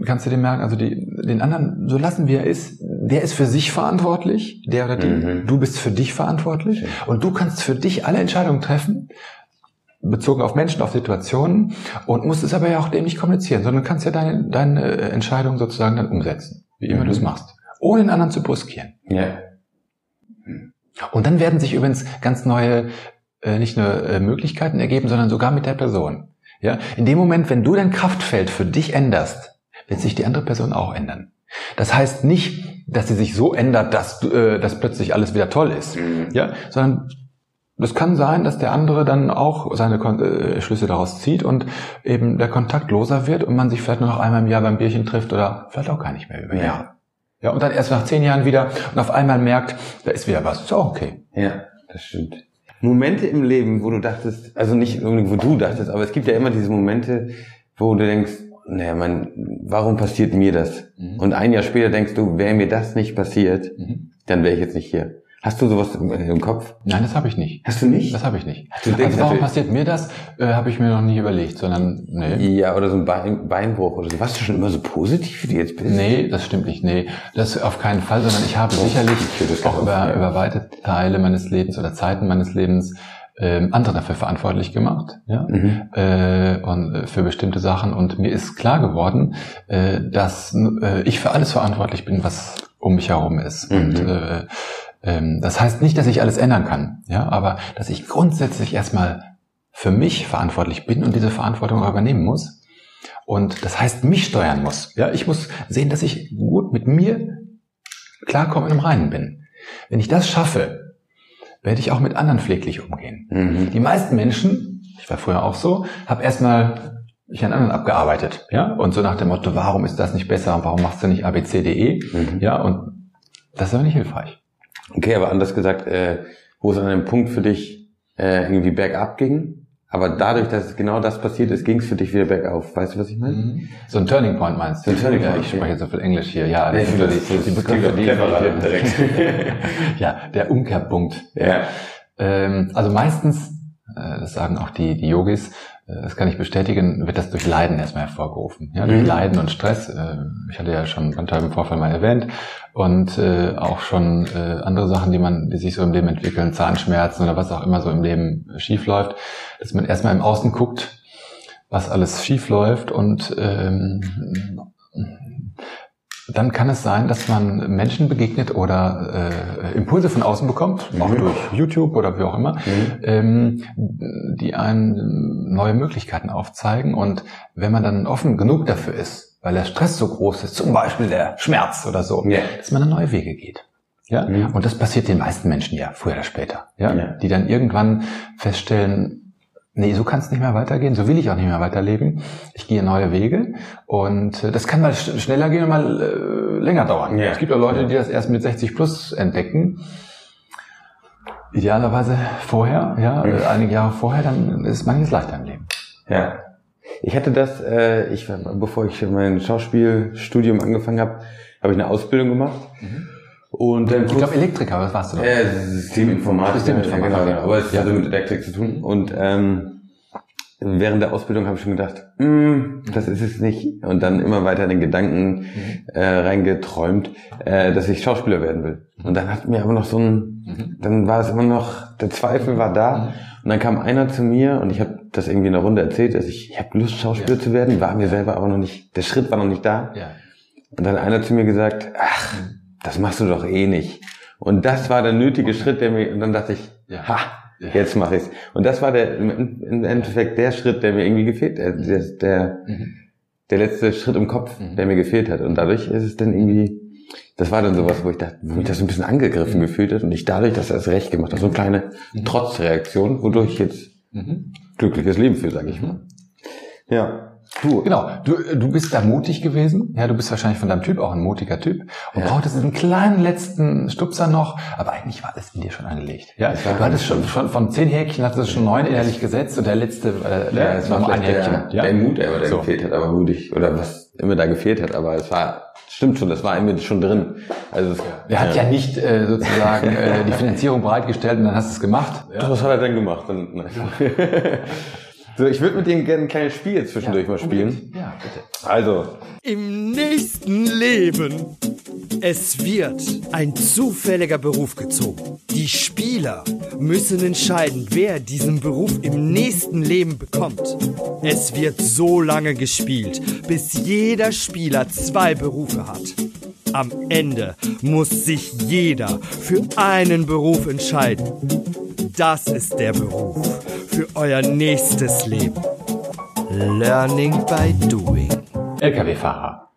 kannst du dir merken, also die, den anderen, so lassen wie er ist, der ist für sich verantwortlich, der oder die. Mhm. Du bist für dich verantwortlich und du kannst für dich alle Entscheidungen treffen, bezogen auf Menschen, auf Situationen und musst es aber ja auch dem nicht kommunizieren, sondern kannst ja deine, deine äh, Entscheidung sozusagen dann umsetzen, wie immer Mhm. du es machst, ohne den anderen zu bruskieren. Ja. Und dann werden sich übrigens ganz neue, äh, nicht nur äh, Möglichkeiten ergeben, sondern sogar mit der Person. Ja, in dem Moment, wenn du dein Kraftfeld für dich änderst, wird sich die andere Person auch ändern. Das heißt nicht, dass sie sich so ändert, dass, äh, dass plötzlich alles wieder toll ist. Mhm. Ja, sondern es kann sein, dass der andere dann auch seine Kon äh, Schlüsse daraus zieht und eben der Kontakt loser wird und man sich vielleicht nur noch einmal im Jahr beim Bierchen trifft oder vielleicht auch gar nicht mehr über Ja. Jahre. Ja, und dann erst nach zehn Jahren wieder und auf einmal merkt, da ist wieder was. Ist auch okay. Ja, das stimmt. Momente im Leben, wo du dachtest, also nicht unbedingt, wo du dachtest, aber es gibt ja immer diese Momente, wo du denkst, naja, man, warum passiert mir das? Mhm. Und ein Jahr später denkst du, wäre mir das nicht passiert, Mhm. dann wäre ich jetzt nicht hier. Hast du sowas im, im Kopf? Nein, das habe ich nicht. Hast du nicht? Das habe ich nicht. Du denkst also warum natürlich- passiert mir das, äh, habe ich mir noch nie überlegt, sondern nee. Ja, oder so ein Bein, Beinbruch oder so. Warst du schon immer so positiv, wie du jetzt bist? Nee, das stimmt nicht. Nee, das auf keinen Fall, sondern ich habe sicherlich ich auch über, über weite Teile meines Lebens oder Zeiten meines Lebens ähm, andere dafür verantwortlich gemacht. Ja? Mhm. äh, und äh, für bestimmte Sachen und mir ist klar geworden, äh, dass äh, ich für alles verantwortlich bin, was um mich herum ist. Mhm. Und äh, das heißt nicht, dass ich alles ändern kann, ja, aber dass ich grundsätzlich erstmal für mich verantwortlich bin und diese Verantwortung auch übernehmen muss. Und das heißt, mich steuern muss. Ja, ich muss sehen, dass ich gut mit mir klarkommen und im Reinen bin. Wenn ich das schaffe, werde ich auch mit anderen pfleglich umgehen. Mhm. Die meisten Menschen, ich war früher auch so, habe erstmal ich an anderen abgearbeitet, ja, und so nach dem Motto, warum ist das nicht besser und warum machst du nicht ABCDE, Mhm. ja, und das ist aber nicht hilfreich. Okay, aber anders gesagt, äh, wo es an einem Punkt für dich äh, irgendwie bergab ging, aber dadurch, dass genau das passiert ist, ging es für dich wieder bergauf. Weißt du, was ich meine? So ein Turning Point meinst du? So ein Turning ja, Point, ich ja. spreche so viel Englisch hier, ja, das sind die, die Begriffe, die, direkt. ja, der Umkehrpunkt. Ja. Ähm, also meistens, äh, das sagen auch die, die Yogis, das kann ich bestätigen, wird das durch Leiden erstmal hervorgerufen. Ja, durch Mhm. Leiden und Stress. Äh, ich hatte ja schon Bandscheiben im Vorfall mal erwähnt. Und äh, auch schon äh, andere Sachen, die man, die sich so im Leben entwickeln, Zahnschmerzen oder was auch immer so im Leben schief läuft, dass man erstmal im Außen guckt, was alles schief läuft und ähm, dann kann es sein, dass man Menschen begegnet oder äh, Impulse von außen bekommt, auch Mhm. durch YouTube oder wie auch immer, Mhm. ähm, die einen neue Möglichkeiten aufzeigen. Und wenn man dann offen genug dafür ist, weil der Stress so groß ist, zum Beispiel der Schmerz oder so, Ja. dass man dann neue Wege geht. Ja, Mhm. und das passiert den meisten Menschen ja früher oder später, ja, Ja. die dann irgendwann feststellen, nee, so kann es nicht mehr weitergehen, so will ich auch nicht mehr weiterleben. Ich gehe neue Wege und äh, das kann mal sch schneller gehen und mal äh, länger dauern. Ja. Es gibt auch Leute, die das erst mit 60 plus entdecken. Idealerweise vorher, ja, Mhm. äh, einige Jahre vorher, dann ist manches leichter im Leben. Ja. Ich hatte das, äh, ich, bevor ich mein Schauspielstudium angefangen habe, habe ich eine Ausbildung gemacht. Und dann Ich glaube Elektriker, was warst du da? Äh, Systeminformatik. Systeminformatik, Ja, genau, ja. genau. Aber es Ja. hatte mit Elektrik zu tun. Und ähm, während der Ausbildung habe ich schon gedacht, mm, das ist es nicht. Und dann immer weiter in den Gedanken äh, reingeträumt, äh, dass ich Schauspieler werden will. Und dann hat mir aber noch so ein, dann war es immer noch, der Zweifel war da. Und dann kam einer zu mir und ich habe das irgendwie in der Runde erzählt, dass ich, ich habe Lust, Schauspieler zu werden, war mir selber aber noch nicht, der Schritt war noch nicht da. Ja. Und dann hat einer zu mir gesagt, ach, das machst du doch eh nicht. Und das war der nötige Schritt, der mir, und dann dachte ich, Ja. ha, Jetzt mache ich's. Und das war der im Endeffekt der Schritt, der mir irgendwie gefehlt, der, der, der, Mhm. der letzte Schritt im Kopf, Mhm. der mir gefehlt hat. Und dadurch ist es dann irgendwie, das war dann sowas, wo ich dachte, wo mich das so ein bisschen angegriffen gefühlt hat und ich dadurch das erst recht gemacht habe. So eine kleine Trotzreaktion, wodurch ich jetzt Mhm. glückliches Leben führe, sage ich mal. Ja. Du, Genau, du, du bist da mutig gewesen. Ja, du bist wahrscheinlich von deinem Typ auch ein mutiger Typ und brauchtest diesen kleinen letzten Stupser noch, aber eigentlich war alles in dir schon angelegt. Ja, du hattest schon, schon von zehn Häkchen hattest du schon neun innerlich gesetzt und der letzte, äh, Ja, es war noch ein vielleicht der, Häkchen. Ja? der Mut, der, der So. gefehlt hat, aber mutig, oder was immer da gefehlt hat, aber es war, stimmt schon, das war mir schon drin. Also, es, Er hat ja, nicht äh, sozusagen äh, die Finanzierung bereitgestellt und dann hast du es gemacht. Doch, was hat er denn gemacht? Dann. so, ich würde mit dem gerne ein kleines Spiel zwischendurch mal spielen. Ja, bitte. Also, Im nächsten Leben. Es wird ein zufälliger Beruf gezogen. Die Spieler müssen entscheiden, wer diesen Beruf im nächsten Leben bekommt. Es wird so lange gespielt, bis jeder Spieler zwei Berufe hat. Am Ende muss sich jeder für einen Beruf entscheiden. Das ist der Beruf für euer nächstes Leben. Learning by doing. LKW-Fahrer.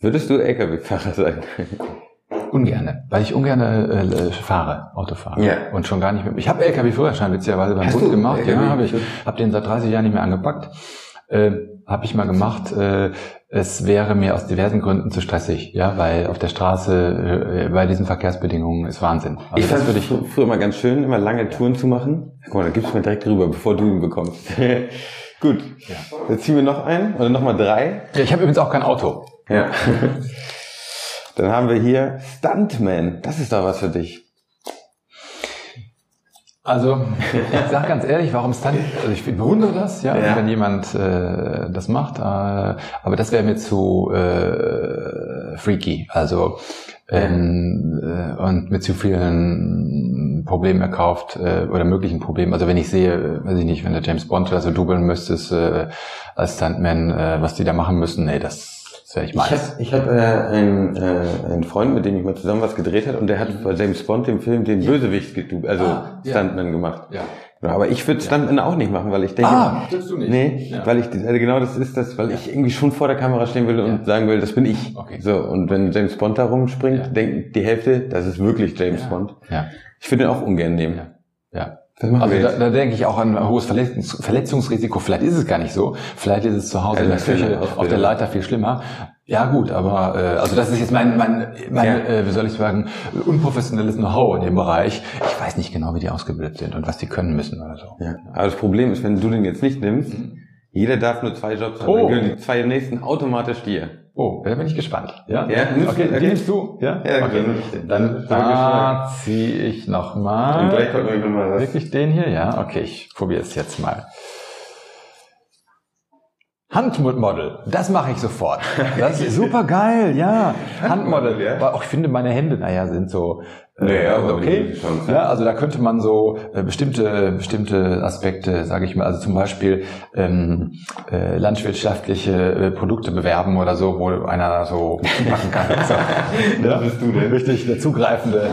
würdest du LKW-Fahrer sein? Ungerne, weil ich ungerne äh, fahre, Auto fahre. Ja. Und schon gar nicht mit. Ich habe LKW-Führerschein witzigerweise beim Hast Bund gemacht. LKW? Ja, habe ich. Habe den seit 30 Jahren nicht mehr angepackt. Äh, habe ich mal gemacht. Äh, es wäre mir aus diversen Gründen zu stressig, ja, weil auf der Straße äh, bei diesen Verkehrsbedingungen ist Wahnsinn. Also ich fand ich. fr- früher mal ganz schön, immer lange Touren zu machen. Guck mal, da gibst du mir direkt rüber, bevor du ihn bekommst. Gut. Jetzt ziehen wir noch einen oder noch mal drei. Ja, ich habe übrigens auch kein Auto. Ja. Dann haben wir hier Stuntman. Das ist doch was für dich. Also, ich sage ganz ehrlich, warum Stunt? Also ich bewundere das, ja, Ja. wenn jemand äh, das macht, äh, aber das wäre mir zu äh, freaky. Also ähm, äh, und mit zu vielen Problemen erkauft äh, oder möglichen Problemen. Also wenn ich sehe, weiß ich nicht, wenn der James Bond oder so dubeln müsstest äh, als Stuntman, äh, was die da machen müssen, nee, das, das wäre ich Ich habe meins. ich hab, äh, einen, äh, einen Freund, mit dem ich mal zusammen was gedreht hat und der hat bei James Bond dem Film den Bösewicht getu- also Ah, ja. Stuntman gemacht. Ja. Ja, aber ich würde Stuntman auch nicht machen, weil ich denke, Ah, du nicht? nee, Ja. weil ich also genau das ist das, weil ich irgendwie schon vor der Kamera stehen will und sagen will, das bin ich. Okay. So und wenn James Bond da rumspringt, Ja. denken die Hälfte, das ist wirklich James Ja. Bond. Ja, Ich würde ihn auch ungern nehmen. ja, ja. Also da, da denke ich auch an ein hohes Verletzungs Verletzungsrisiko. Vielleicht ist es gar nicht so. Vielleicht ist es zu Hause in der Küche auf der. Leiter viel schlimmer. Ja gut, aber äh, also das ist jetzt mein, mein, mein Ja. äh, wie soll ich sagen, unprofessionelles Know-how in dem Bereich. Ich weiß nicht genau, wie die ausgebildet sind und was die können müssen oder so. Ja. Aber das Problem ist, wenn du den jetzt nicht nimmst, jeder darf nur zwei Jobs haben. Oh. Dann gehören die zwei nächsten automatisch dir. Oh, da bin ich gespannt. Ja, Ja, nimmst okay, du- okay. die nimmst du. Ja, Ja, okay. dann da ziehe ich noch mal. Und gleich kommt irgendwann mal was. Wirklich den hier? Ja, okay, ich probiere es jetzt mal. Handmodel, das mache ich sofort. Das ist super geil, ja. Handmodel. Handmodel, ja. Aber auch ich finde, meine Hände, naja, sind so Naja, aber okay. Ja, also da könnte man so äh, bestimmte bestimmte Aspekte, sage ich mal, also zum Beispiel ähm, äh, landwirtschaftliche äh, Produkte bewerben oder so, wo einer so machen kann. So. Da bist du denn. Richtig, der zugreifende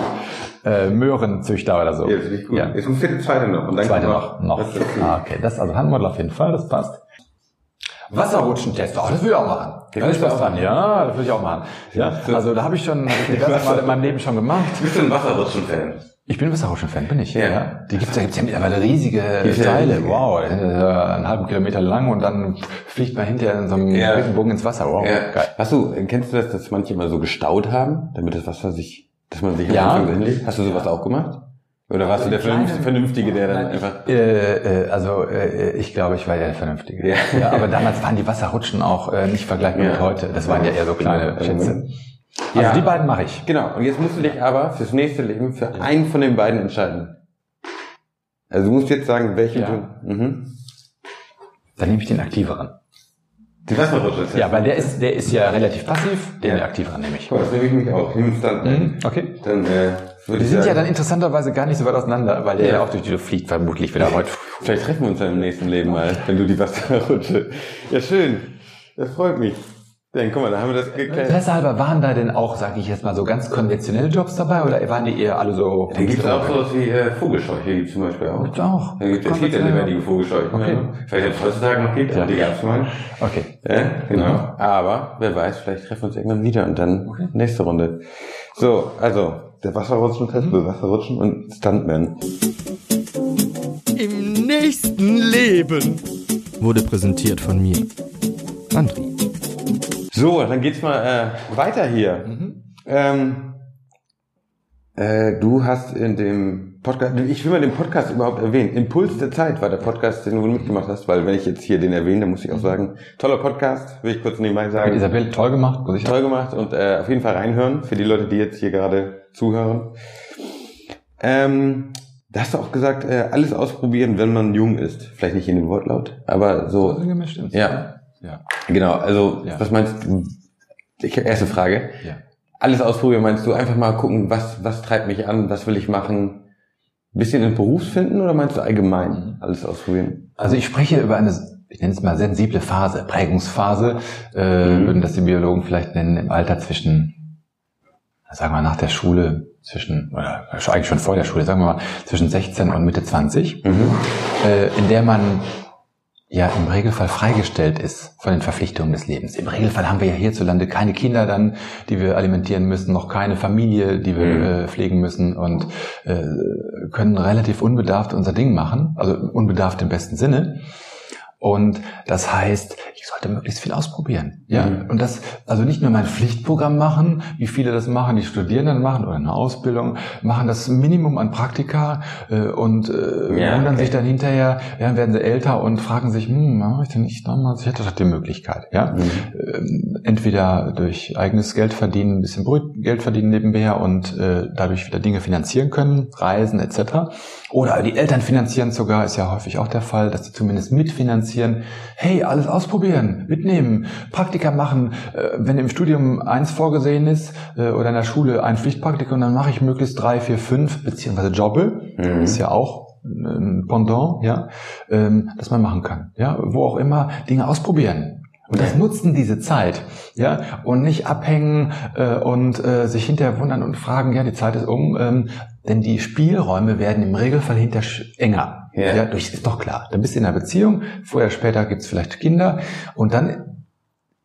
äh, Möhrenzüchter oder so. Jetzt bin ich gut. Ja. Jetzt muss der zweite noch. Und dann Zweite noch. noch. Ah, okay, das also Handmodel auf jeden Fall, das passt. Wasserrutschentest, oh, das würde ich auch machen. Den Da ist auch dran, ja, das würde ich auch machen. Ja, also da habe ich schon, habe ich diverse Mal in meinem Leben schon gemacht. Bist du ein Wasserrutschen-Fan? Ich bin Wasserrutschen-Fan, bin ich. Ja. Die gibt's, da gibt's ja mittlerweile riesige ja Teile. Wow, ja einen halben Kilometer lang und dann fliegt man hinterher in so einem Ja. Regenbogen ins Wasser. Wow, Ja. geil. Hast du, kennst du das, dass manche immer so gestaut haben, damit das Wasser sich, dass man sich Ja. Hast du sowas auch gemacht? Oder warst du der Kleine- Vernünftige, der dann einfach... Äh, äh, also äh, ich glaube, ich war ja der Vernünftige. Ja. Ja. aber damals waren die Wasserrutschen auch äh, nicht vergleichbar Ja. mit heute. Das waren ja eher so kleine Ja. Schätze. Also Ja. die beiden mache ich. Genau, und jetzt musst du dich aber fürs nächste Leben für einen von den beiden entscheiden. Also du musst jetzt sagen, welchen Ja. du... Mhm. Dann nehme ich den aktiveren. Die Wasserrutsche ist Ja, weil der ist, der ist ja relativ passiv. Den Ja. aktiveren nehme ich. Mal, das nehme ich mich auch. Nimm es dann. Mhm, okay. Dann äh, würde Die sind ja sagen, dann interessanterweise gar nicht so weit auseinander, weil der Ja. ja auch durch die Luft fliegt, vermutlich wieder heute. Vielleicht treffen wir uns dann im nächsten Leben mal, wenn du die Wasserrutsche. Ja, schön. Das freut mich. Dann guck mal, da haben wir das geklärt. Interesse halber, waren da denn auch, sage ich jetzt mal, so ganz konventionelle Jobs dabei oder waren die eher alle so... Da gibt es auch sowas wie äh, Vogelscheuche, gibt zum Beispiel auch. Gibt's auch. Da gibt es viele lebendige Vogelscheuchen. Okay. Ja. Vielleicht ob es heutzutage noch gibt, aber die gab es mal. Okay. Ja, genau. Aber wer weiß, vielleicht treffen wir uns irgendwann wieder und dann nächste Runde. So, also der Wasserrutschen-Test, mhm. Wasserrutschen und Stuntman. Im nächsten Leben wurde präsentiert von mir. Andri. So, dann geht's mal äh, weiter hier. Ähm, äh, du hast in dem Podcast, ich will mal den Podcast überhaupt erwähnen. Impuls der Zeit war der Podcast, den du mitgemacht hast, weil wenn ich jetzt hier den erwähne, dann muss ich auch sagen, toller Podcast, will ich kurz nebenbei sagen. Isabel, toll gemacht, muss ich Toll gemacht und äh, auf jeden Fall reinhören für die Leute, die jetzt hier gerade zuhören. Ähm, da hast du auch gesagt, äh, alles ausprobieren, wenn man jung ist. Vielleicht nicht in dem Wortlaut, aber so. So gemischt ins- Ja. Ja. Genau, also Ja. was meinst du? Ich, erste Frage. Ja. Alles ausprobieren meinst du einfach mal gucken, was, was treibt mich an, was will ich machen? Bisschen in Berufsfinden oder meinst du allgemein alles ausprobieren? Also ich spreche über eine, ich nenne es mal sensible Phase, Prägungsphase, äh, Mhm. würden das die Biologen vielleicht nennen, im Alter zwischen, sagen wir nach der Schule, zwischen, oder eigentlich schon vor der Schule, sagen wir mal, zwischen 16 und Mitte 20, Mhm. äh, in der man ja im Regelfall freigestellt ist von den Verpflichtungen des Lebens. Im Regelfall haben wir ja hierzulande keine Kinder dann, die wir alimentieren müssen, noch keine Familie, die wir Mhm. äh, pflegen müssen und äh, können relativ unbedarft unser Ding machen, also unbedarft im besten Sinne. Und das heißt, ich sollte möglichst viel ausprobieren. Ja, Mhm. und das, also nicht nur mein Pflichtprogramm machen, wie viele das machen, die Studierenden machen oder eine Ausbildung, machen das Minimum an Praktika äh, und äh, Ja, wundern okay. sich dann hinterher, ja, werden sie älter und fragen sich, hm, mache ich denn nicht damals? Ich hätte doch die Möglichkeit, ja. Mhm. Ähm, entweder durch eigenes Geld verdienen, ein bisschen Geld verdienen nebenher und äh, dadurch wieder Dinge finanzieren können, Reisen etc. Oder die Eltern finanzieren sogar, ist ja häufig auch der Fall, dass sie zumindest mitfinanzieren. Hey, alles ausprobieren, mitnehmen, Praktika machen. Äh, wenn im Studium eins vorgesehen ist äh, oder in der Schule ein Pflichtpraktikum, dann mache ich möglichst drei, vier, fünf beziehungsweise Jobbe. Mhm. Ist ja auch ein Pendant, ja, ähm, das man machen kann. Ja, wo auch immer Dinge ausprobieren. Und das nutzen diese Zeit, ja, und nicht abhängen äh, und äh, sich hinterher wundern und fragen, ja, die Zeit ist um, ähm, denn die Spielräume werden im Regelfall hinter enger. Ja. Ja. durch ist doch klar. Dann bist du in einer Beziehung, vorher, später gibt's vielleicht Kinder und dann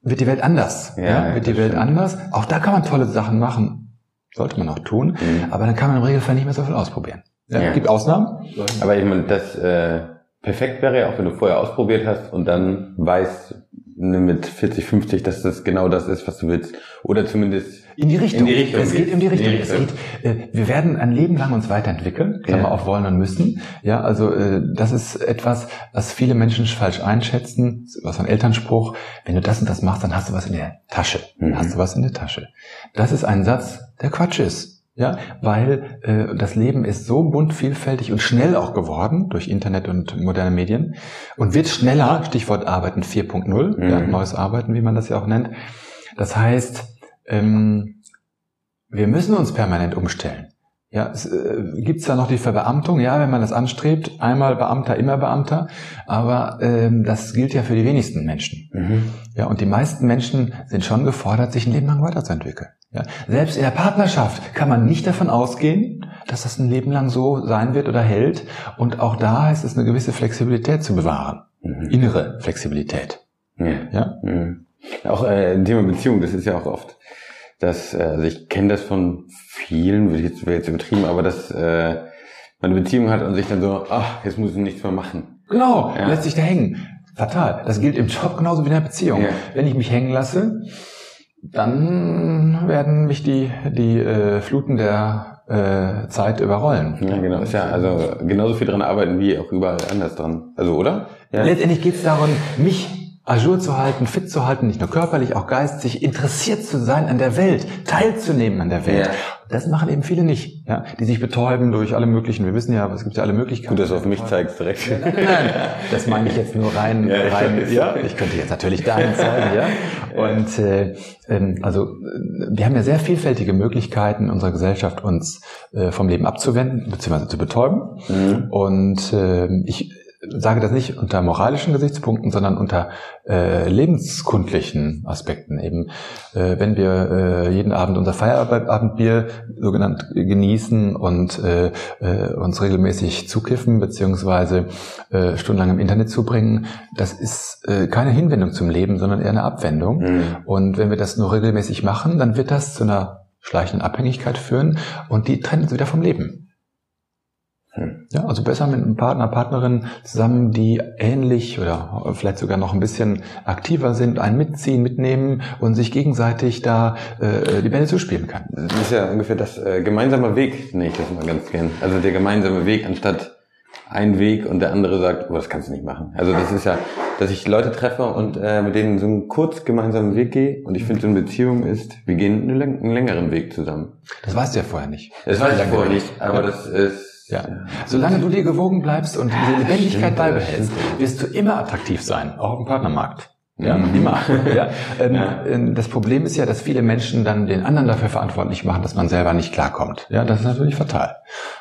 wird die Welt anders. Ja, Ja, wird die Welt stimmt. anders. Auch da kann man tolle Sachen machen. Sollte man auch tun. Mhm. Aber dann kann man im Regelfall nicht mehr so viel ausprobieren. Ja, Ja. Gibt Ausnahmen. Aber ich meine, das äh, perfekt wäre ja auch, wenn du vorher ausprobiert hast und dann weißt mit 40, 50, dass das genau das ist, was du willst. Oder zumindest In die Richtung. In die Richtung Es geht in die In die Richtung. Es Richtung. geht, äh, wir werden ein Leben lang uns weiterentwickeln, Klammer Ja. auf wollen und müssen. Ja, also äh, das ist etwas, was viele Menschen falsch einschätzen. Das ist Was ein Elternspruch. Wenn du das und das machst, dann hast du was in der Tasche. Mhm. hast du was in der Tasche. Das ist ein Satz, der Quatsch ist. Ja, weil äh, das Leben ist so bunt, vielfältig und schnell auch geworden durch Internet und moderne Medien und wird schneller, Stichwort Arbeiten 4.0, Mhm. ja, neues Arbeiten, wie man das ja auch nennt. Das heißt, ähm, wir müssen uns permanent umstellen. Ja, es äh, gibt's da noch die Verbeamtung? Ja, wenn man das anstrebt, einmal Beamter, immer Beamter. Aber ähm, das gilt ja für die wenigsten Menschen. Mhm. Ja, und die meisten Menschen sind schon gefordert, sich ein Leben lang weiterzuentwickeln. Ja, selbst in der Partnerschaft kann man nicht davon ausgehen, dass das ein Leben lang so sein wird oder hält. Und auch da heißt es, eine gewisse Flexibilität zu bewahren. Mhm. Innere Flexibilität. Ja. Ja, Mhm. Auch äh, im Thema Beziehung, das ist ja auch oft, dass, äh, also ich kenne das von vielen, würde ich jetzt, wäre jetzt übertrieben, aber dass äh, man eine Beziehung hat und sich dann so, ach, jetzt muss ich nichts mehr machen. Genau, Ja. lässt sich da hängen. Fatal. Das gilt im Job genauso wie in der Beziehung. Ja. Wenn ich mich hängen lasse, dann werden mich die, die äh, Fluten der äh, Zeit überrollen. Ja, genau. Ist ja also genauso viel dran arbeiten wie auch überall anders dran. Also, oder? Ja. Letztendlich geht es darum, mich ajour zu halten, fit zu halten, nicht nur körperlich, auch geistig, interessiert zu sein an der Welt, teilzunehmen an der Welt. Ja. Das machen eben viele nicht, ja, die sich betäuben durch alle möglichen, wir wissen ja, es gibt ja alle Möglichkeiten. Gut, dass du auf mich zeigst direkt. Nein, das meine ich jetzt nur rein, Ja, ich rein ja, ich könnte jetzt natürlich dahin zeigen, ja. Und äh, ähm, also wir haben ja sehr vielfältige Möglichkeiten in unserer Gesellschaft, uns äh, vom Leben abzuwenden bzw. zu betäuben. Mhm. Und äh, ich sage das nicht unter moralischen Gesichtspunkten, sondern unter äh, lebenskundlichen Aspekten. Eben, äh, wenn wir äh, jeden Abend unser Feierabendbier sogenannt genießen und äh, äh, uns regelmäßig zukiffen beziehungsweise äh, stundenlang im Internet zubringen, das ist äh, keine Hinwendung zum Leben, sondern eher eine Abwendung. Mhm. Und wenn wir das nur regelmäßig machen, dann wird das zu einer schleichenden Abhängigkeit führen und die trennen uns wieder vom Leben. Hm. Ja, also besser mit einem Partner, Partnerin zusammen, die ähnlich oder vielleicht sogar noch ein bisschen aktiver sind, einen mitziehen, mitnehmen und sich gegenseitig da äh, die Bälle zuspielen kann. Das ist ja ungefähr das äh, gemeinsame Weg, nenne ich das mal ganz gern. Also der gemeinsame Weg anstatt ein Weg und der andere sagt, oh, das kannst du nicht machen. Also das ist ja, dass ich Leute treffe und äh, mit denen so einen kurz gemeinsamen Weg gehe und ich finde, so eine Beziehung ist, wir gehen einen, längeren Weg zusammen. Das weißt du ja vorher nicht. Das, das weiß ich vorher nicht, aber das ist ja. Solange du dir gewogen bleibst und diese Lebendigkeit beibehältst, wirst du immer attraktiv sein, auch im Partnermarkt. Ja, mhm. immer. Ja. Ähm, ja. Ähm, das Problem ist ja, dass viele Menschen dann den anderen dafür verantwortlich machen, dass man selber nicht klarkommt. Ja, das ist natürlich fatal.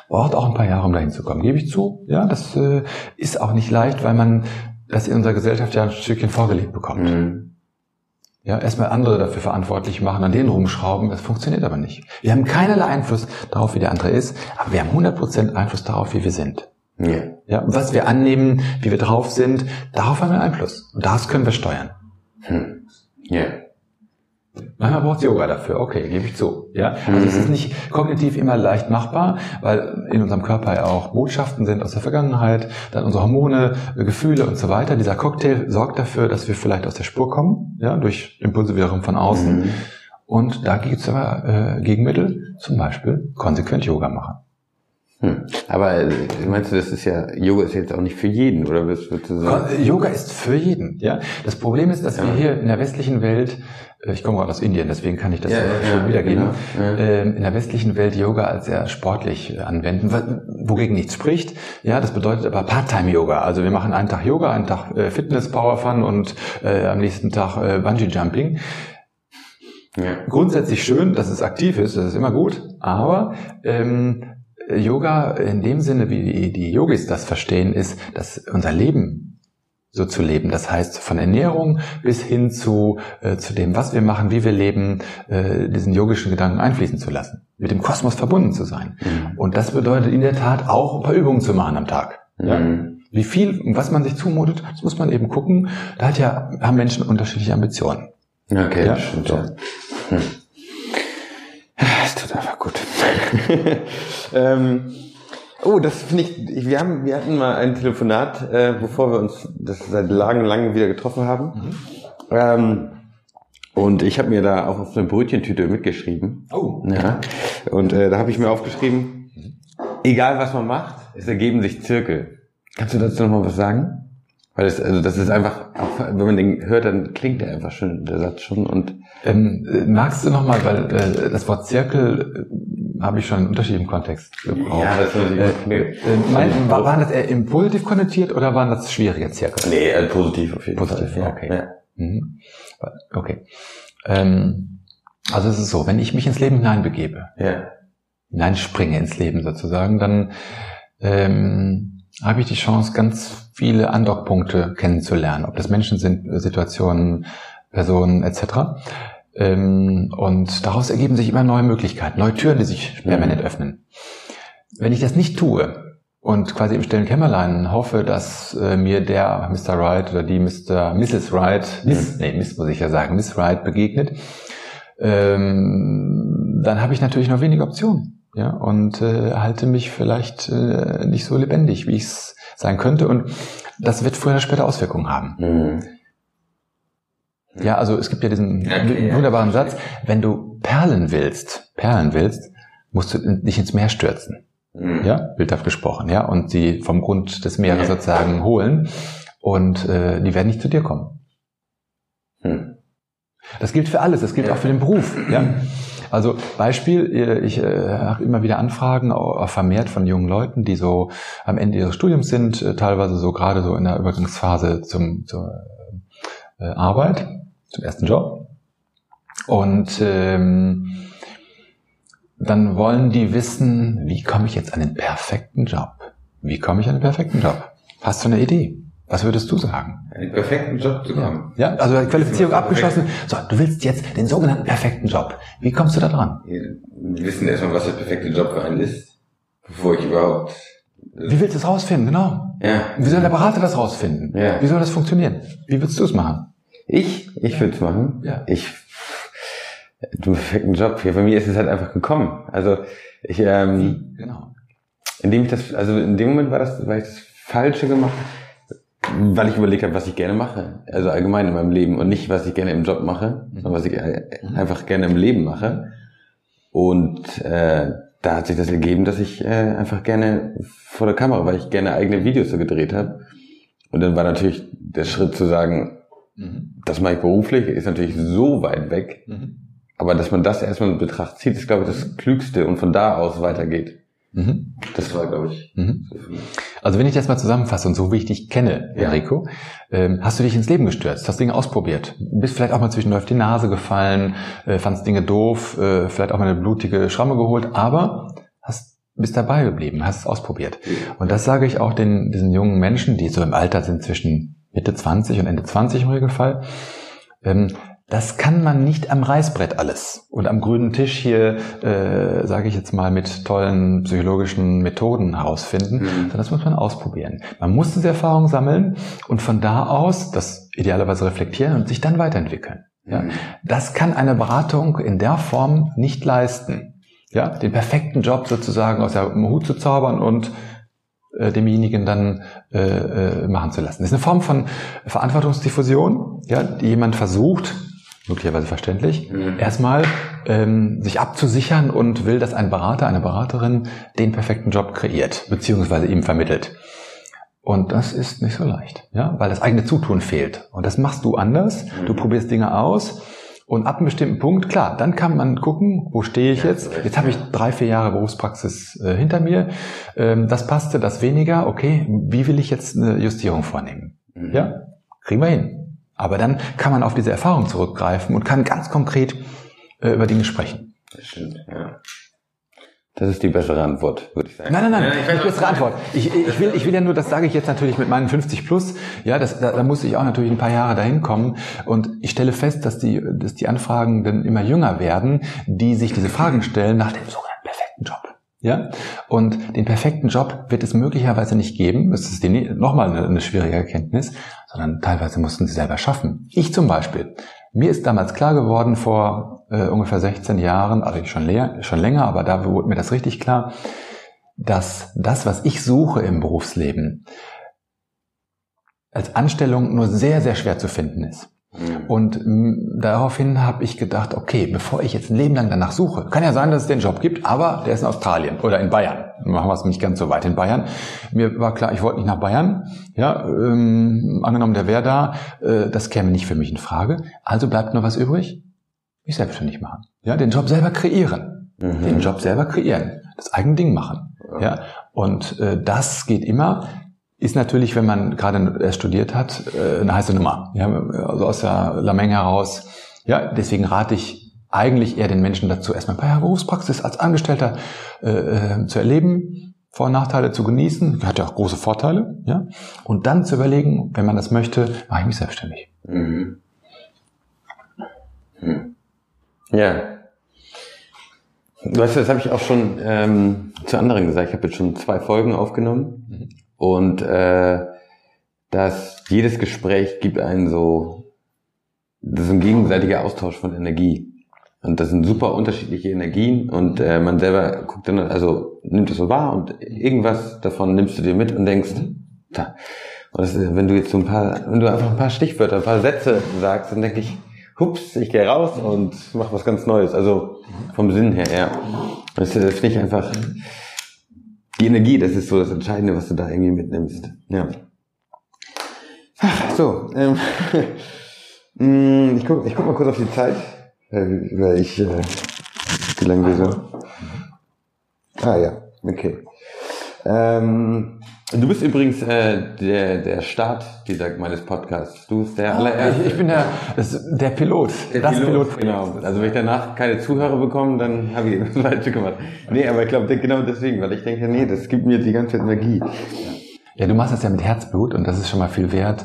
Braucht auch ein paar Jahre, um dahin zu kommen. Gebe ich zu. Ja, das äh, ist auch nicht leicht, weil man das in unserer Gesellschaft ja ein Stückchen vorgelegt bekommt. Mhm. Ja, erstmal andere dafür verantwortlich machen, an denen rumschrauben, das funktioniert aber nicht. Wir haben keinerlei Einfluss darauf, wie der andere ist, aber wir haben 100% Einfluss darauf, wie wir sind. Ja. ja. Was wir annehmen, wie wir drauf sind, darauf haben wir Einfluss. Und das können wir steuern. Hm. Ja. Manchmal braucht Yoga dafür, okay, gebe ich zu. Ja, also es ist nicht kognitiv immer leicht machbar, weil in unserem Körper ja auch Botschaften sind aus der Vergangenheit, dann unsere Hormone, Gefühle und so weiter. Dieser Cocktail sorgt dafür, dass wir vielleicht aus der Spur kommen, ja, durch Impulse wiederum von außen. Mhm. Und da gibt es aber äh, Gegenmittel, zum Beispiel konsequent Yoga machen. Hm. Aber äh, meinst du, das ist ja, Yoga ist jetzt auch nicht für jeden, oder was würdest du sagen? Yoga ist für jeden, ja. Das Problem ist, dass ja. wir hier in der westlichen Welt, äh, ich komme gerade aus Indien, deswegen kann ich das ja, schon ja, wiedergeben, genau. Ähm, in der westlichen Welt Yoga als sehr sportlich äh, anwenden, wogegen nichts spricht. Ja, das bedeutet aber Part-Time-Yoga. Also wir machen einen Tag Yoga, einen Tag Fitness, Power Fun und äh, am nächsten Tag äh, Bungee-Jumping. Ja. Grundsätzlich schön, dass es aktiv ist, das ist immer gut, aber ähm, Yoga in dem Sinne, wie die Yogis das verstehen, ist, dass unser Leben so zu leben. Das heißt, von Ernährung bis hin zu, äh, zu dem, was wir machen, wie wir leben, äh, diesen yogischen Gedanken einfließen zu lassen. Mit dem Kosmos verbunden zu sein. Mhm. Und das bedeutet in der Tat auch ein paar Übungen zu machen am Tag. Ja? Mhm. Wie viel und was man sich zumutet, das muss man eben gucken. Da hat ja, haben Menschen unterschiedliche Ambitionen. Okay, ja? stimmt. Ja. Hm. Es tut einfach gut. ähm, oh, das finde ich, wir haben, wir hatten mal ein Telefonat, äh, bevor wir uns das seit langem, langem wieder getroffen haben. Mhm. Ähm, und ich habe mir da auch auf eine Brötchentüte mitgeschrieben. Oh. Ja. Und äh, da habe ich mir aufgeschrieben, egal was man macht, es ergeben sich Zirkel. Kannst du dazu nochmal was sagen? Weil es, also das ist einfach, auch, wenn man den hört, dann klingt der einfach schon, der Satz schon. Und ähm, magst du nochmal, weil äh, das Wort Zirkel äh, habe ich schon in unterschiedlichem Kontext gebraucht. Ja, das äh, äh, mein, war, waren das eher im positiv konnotiert oder waren das schwierige Zirkel? Nee, äh, positiv auf jeden positiv, Fall. Positiv, okay. Ja. Mhm. Okay. Ähm, also es ist so, wenn ich mich ins Leben hineinbegebe, ja. hineinspringe ins Leben sozusagen, dann ähm, habe ich die Chance, ganz viele Andockpunkte kennenzulernen, ob das Menschen sind, Situationen, Personen etc. Ähm, und daraus ergeben sich immer neue Möglichkeiten, neue Türen, die sich permanent öffnen. Wenn ich das nicht tue und quasi im stillen Kämmerlein hoffe, dass äh, mir der Mr. Wright oder die Mr. Mrs. Wright, Miss, nee, Miss muss ich ja sagen, Miss Wright begegnet, ähm, dann habe ich natürlich noch wenige Optionen ja, und äh, halte mich vielleicht äh, nicht so lebendig, wie ich es sein könnte. Und das wird früher oder später Auswirkungen haben. Mhm. Ja, also es gibt ja diesen okay, wunderbaren ja. Satz, wenn du Perlen willst, Perlen willst, musst du dich ins Meer stürzen. Mhm. Ja, bildhaft gesprochen, ja, und sie vom Grund des Meeres ja. sozusagen holen und äh, die werden nicht zu dir kommen. Mhm. Das gilt für alles, das gilt ja. auch für den Beruf, ja. Also Beispiel, äh, ich äh, habe immer wieder Anfragen, auch vermehrt von jungen Leuten, die so am Ende ihres Studiums sind, äh, teilweise so gerade so in der Übergangsphase zum, zur äh, Arbeit, zum ersten Job. Und ähm, dann wollen die wissen, wie komme ich jetzt an den perfekten Job? Wie komme ich an den perfekten Job? Hast du eine Idee? Was würdest du sagen? Einen perfekten Job zu haben. Ja, also Qualifizierung abgeschlossen. So, du willst jetzt den sogenannten perfekten Job. Wie kommst du da dran? Wir wissen erstmal, was der perfekte Job für einen ist, bevor ich überhaupt. Wie willst du es rausfinden? Genau. Ja. Wie soll der Berater das rausfinden? Ja. Wie soll das funktionieren? Wie würdest du es machen? Ich? Ich würde es machen. Ja. Ich. Den perfekten Job. Ja, bei mir ist es halt einfach gekommen. Also ich, ähm, Genau. indem ich das, also in dem Moment war das, weil ich das Falsche gemacht, weil ich überlegt habe, was ich gerne mache. Also allgemein in meinem Leben und nicht, was ich gerne im Job mache, sondern was ich äh, einfach gerne im Leben mache. Und äh, da hat sich das ergeben, dass ich äh, einfach gerne vor der Kamera, weil ich gerne eigene Videos so gedreht habe. Und dann war natürlich der Schritt zu sagen, Mhm. das mache ich beruflich, ist natürlich so weit weg. Mhm. Aber dass man das erstmal in Betracht zieht, ist, glaube ich, das Klügste und von da aus weitergeht. Mhm. Das war, glaube ich, Mhm. so. Also wenn ich das mal zusammenfasse und so wie ich dich kenne. Enrico, ähm, hast du dich ins Leben gestürzt, hast Dinge ausprobiert, bist vielleicht auch mal zwischendurch auf die Nase gefallen, äh, fandst Dinge doof, äh, vielleicht auch mal eine blutige Schramme geholt, aber hast bist dabei geblieben, hast es ausprobiert. Und das sage ich auch den diesen jungen Menschen, die so im Alter sind zwischen Mitte 20 und Ende 20 im Regelfall. Ähm, das kann man nicht am Reißbrett alles und am grünen Tisch hier, äh, sage ich jetzt mal, mit tollen psychologischen Methoden herausfinden, Mhm. sondern das muss man ausprobieren. Man muss diese Erfahrung sammeln und von da aus das idealerweise reflektieren und sich dann weiterentwickeln. Ja? Mhm. Das kann eine Beratung in der Form nicht leisten. Ja, den perfekten Job sozusagen aus dem Hut zu zaubern und äh, demjenigen dann äh, äh, machen zu lassen. Das ist eine Form von Verantwortungsdiffusion, ja, die jemand versucht, möglicherweise verständlich, Mhm. erstmal ähm, sich abzusichern und will, dass ein Berater, eine Beraterin den perfekten Job kreiert, beziehungsweise ihm vermittelt. Und das ist nicht so leicht, ja, weil das eigene Zutun fehlt. Und das machst du anders. Du probierst Dinge aus. Und ab einem bestimmten Punkt, klar, dann kann man gucken, wo stehe ich Ja, jetzt? Jetzt habe ich drei, vier Jahre Berufspraxis äh, hinter mir. Ähm, das passte, das weniger. Okay, wie will ich jetzt eine Justierung vornehmen? Mhm. Ja, kriegen wir hin. Aber dann kann man auf diese Erfahrung zurückgreifen und kann ganz konkret äh, über Dinge sprechen. Das stimmt, ja. Das ist die bessere Antwort, würde ich sagen. Nein, nein, nein, Ja, nicht bessere Antwort. Ich, ich, will, ich will ja nur, das sage ich jetzt natürlich mit meinen 50 plus, ja, das, da, da muss ich auch natürlich ein paar Jahre dahin kommen. Und ich stelle fest, dass die, dass die Anfragen dann immer jünger werden, die sich diese Fragen stellen nach dem sogenannten perfekten Job. Ja, und den perfekten Job wird es möglicherweise nicht geben. Das ist die, nochmal eine, eine schwierige Erkenntnis, sondern teilweise mussten sie selber schaffen. Ich zum Beispiel. Mir ist damals klar geworden, vor äh, ungefähr 16 Jahren, also schon, leer, schon länger, aber da wurde mir das richtig klar, dass das, was ich suche im Berufsleben, als Anstellung nur sehr, sehr schwer zu finden ist. Mhm. Und mh, daraufhin habe ich gedacht, okay, bevor ich jetzt ein Leben lang danach suche, kann ja sein, dass es den Job gibt, aber der ist in Australien oder in Bayern. Machen wir es nicht ganz so weit in Bayern. Mir war klar, ich wollte nicht nach Bayern. Ja, ähm, angenommen, der wäre da, äh, das käme nicht für mich in Frage. Also bleibt nur was übrig? Mich selbstständig machen. Ja, den Job selber kreieren. Mhm. Den Job selber kreieren. Das eigene Ding machen. Ja, und äh, das geht immer. Ist natürlich, wenn man gerade erst studiert hat, äh, eine heiße Nummer. Ja, also aus der Lameng heraus. Ja, deswegen rate ich eigentlich eher den Menschen dazu, erstmal ein paar Jahre Berufspraxis als Angestellter äh, äh, zu erleben, Vor- und Nachteile zu genießen, hat ja auch große Vorteile, ja, und dann zu überlegen, wenn man das möchte, mache ich mich selbstständig. Mhm. Hm. Ja. Weißt du, das habe ich auch schon ähm, zu anderen gesagt. Ich habe jetzt schon zwei Folgen aufgenommen Mhm. Und äh, dass jedes Gespräch gibt einen so, das ist ein gegenseitiger Austausch von Energie. Und das sind super unterschiedliche Energien und äh, man selber guckt dann, also nimmt es so wahr und irgendwas davon nimmst du dir mit und denkst, da. Und das, ist, wenn du jetzt so ein paar, wenn du einfach ein paar Stichwörter, ein paar Sätze sagst, dann denke ich, hups, ich gehe raus und mache was ganz Neues. Also vom Sinn her, ja. Das, das finde ich einfach, die Energie, das ist so das Entscheidende, was du da irgendwie mitnimmst. Ja. So, ähm, mm, ich guck, ich guck mal kurz auf die Zeit, weil, weil ich, äh, wie lange wir so. Ah ja, okay. Ähm, du bist übrigens äh, der, der Start dieser, meines Podcasts. Du bist der allererste. Ich, ich bin der, der Pilot, Der das Pilot, Pilot. genau. Also wenn ich danach keine Zuhörer bekomme, dann habe ich das falsche gemacht. Nee, aber ich glaube genau deswegen, weil ich denke, nee, das gibt mir die ganze Energie. Ja, du machst das ja mit Herzblut und das ist schon mal viel wert.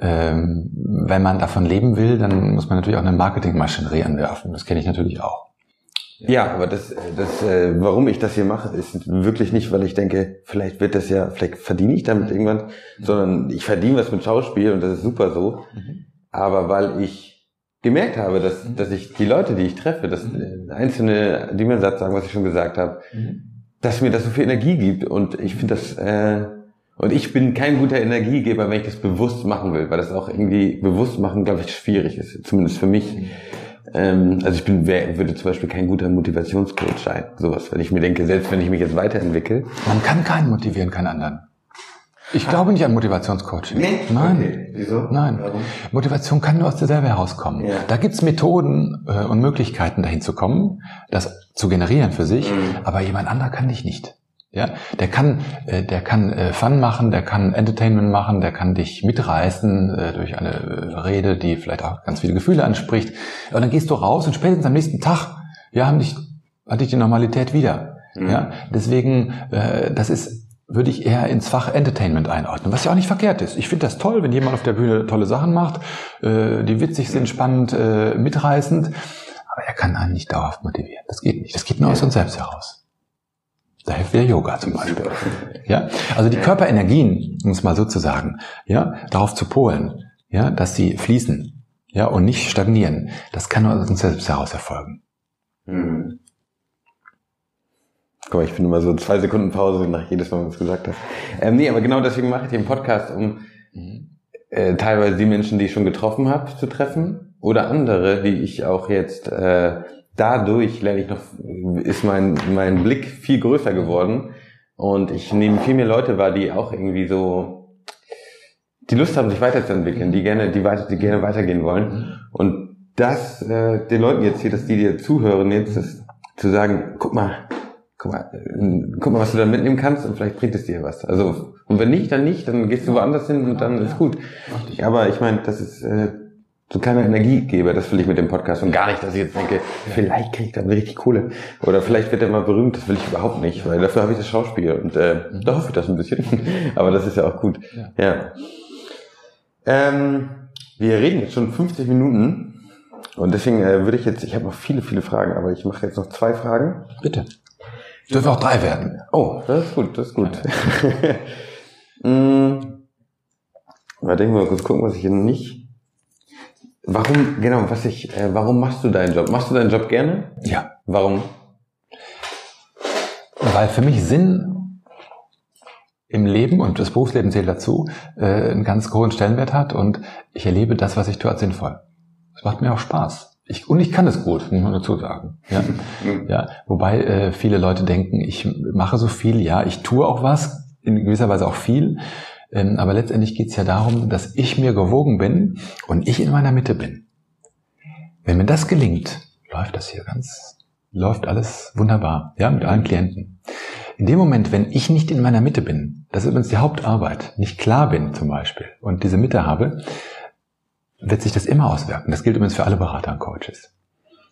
Ähm, wenn man davon leben will, dann muss man natürlich auch eine Marketingmaschinerie anwerfen. Das kenne ich natürlich auch. Ja, aber das, das, äh, warum ich das hier mache, ist wirklich nicht, weil ich denke, vielleicht wird das ja, vielleicht verdiene ich damit irgendwann, sondern ich verdiene was mit Schauspiel und das ist super so. Aber weil ich gemerkt habe, dass, dass ich die Leute, die ich treffe, dass äh, einzelne, die mir einen Satz sagen, was ich schon gesagt habe, dass mir das so viel Energie gibt und ich finde das äh, und ich bin kein guter Energiegeber, wenn ich das bewusst machen will, weil das auch irgendwie bewusst machen, glaube ich, schwierig ist, zumindest für mich. Ähm, also ich bin wär, würde zum Beispiel kein guter Motivationscoach sein, sowas, wenn ich mir denke, selbst wenn ich mich jetzt weiterentwickle. Man kann keinen motivieren, keinen anderen. Ich glaube nicht an Motivationscoaching. Nein. Okay. Wieso? Nein. Warum? Motivation kann nur aus dir selber herauskommen. Ja. Da gibt's Methoden äh, und Möglichkeiten, dahin zu kommen, das zu generieren für sich, Mhm. aber jemand anderer kann dich nicht. Ja, der kann, äh, der kann äh, Fun machen, der kann Entertainment machen, der kann dich mitreißen äh, durch eine äh, Rede, die vielleicht auch ganz viele Gefühle anspricht. Und dann gehst du raus und spätestens am nächsten Tag, ja, haben dich, hat dich die Normalität wieder. Ja, deswegen, äh, das ist würde ich eher ins Fach Entertainment einordnen, was ja auch nicht verkehrt ist. Ich finde das toll, wenn jemand auf der Bühne tolle Sachen macht, äh, die witzig sind, spannend, äh, mitreißend, aber er kann einen nicht dauerhaft motivieren. Das geht nicht. Das geht nur aus uns selbst heraus. Da hilft wieder Yoga zum Beispiel. Ja, also die Körperenergien, um es mal so zu sagen, ja, darauf zu polen, ja, dass sie fließen, ja, und nicht stagnieren. Das kann nur aus uns selbst heraus erfolgen. Mhm. Guck mal, ich finde immer so zwei Sekunden Pause nach jedes Mal, wenn du es gesagt hast. Ähm, nee, aber genau deswegen mache ich den Podcast, um äh, teilweise die Menschen, die ich schon getroffen habe, zu treffen oder andere, die ich auch jetzt äh, dadurch lerne ich noch, ist mein mein Blick viel größer geworden und ich nehme viel mehr Leute wahr, die auch irgendwie so die Lust haben, sich weiterzuentwickeln, die gerne, die weiter, die gerne weitergehen wollen. Und das äh, den Leuten jetzt hier, dass die dir zuhören jetzt, ist, zu sagen, guck mal, guck mal, guck mal, was du da mitnehmen kannst und vielleicht bringt es dir was. Also und wenn nicht, dann nicht, dann gehst du woanders hin und dann ist gut. Aber ich meine, das ist äh, so ein kleiner Energiegeber, das will ich mit dem Podcast und gar nicht, dass ich jetzt denke, vielleicht kriege ich dann richtig Kohle oder vielleicht wird er mal berühmt, das will ich überhaupt nicht, weil dafür habe ich das Schauspiel und äh, da hoffe ich das ein bisschen, aber das ist ja auch gut. Ja. Ähm, wir reden jetzt schon 50 Minuten und deswegen äh, würde ich jetzt, ich habe noch viele, viele Fragen, aber ich mache jetzt noch zwei Fragen. Bitte. Dürfen auch drei werden. Oh, das ist gut, das ist gut. mm, warte, ich mal kurz gucken, was ich hier nicht. Warum, genau, was ich, äh, warum machst du deinen Job? Machst du deinen Job gerne? Ja. Warum? Weil für mich Sinn im Leben und das Berufsleben zählt dazu, äh, einen ganz hohen Stellenwert hat und ich erlebe das, was ich tue, als sinnvoll. Es macht mir auch Spaß. Ich, und ich kann es gut, muss man dazu sagen. Ja, ja. Wobei äh, viele Leute denken, ich mache so viel, ja, ich tue auch was, in gewisser Weise auch viel, ähm, aber letztendlich geht es ja darum, dass ich mir gewogen bin und ich in meiner Mitte bin. Wenn mir das gelingt, läuft das hier ganz, läuft alles wunderbar, ja, mit allen Klienten. In dem Moment, wenn ich nicht in meiner Mitte bin, das ist übrigens die Hauptarbeit, nicht klar bin zum Beispiel und diese Mitte habe, wird sich das immer auswirken. Das gilt übrigens für alle Berater und Coaches.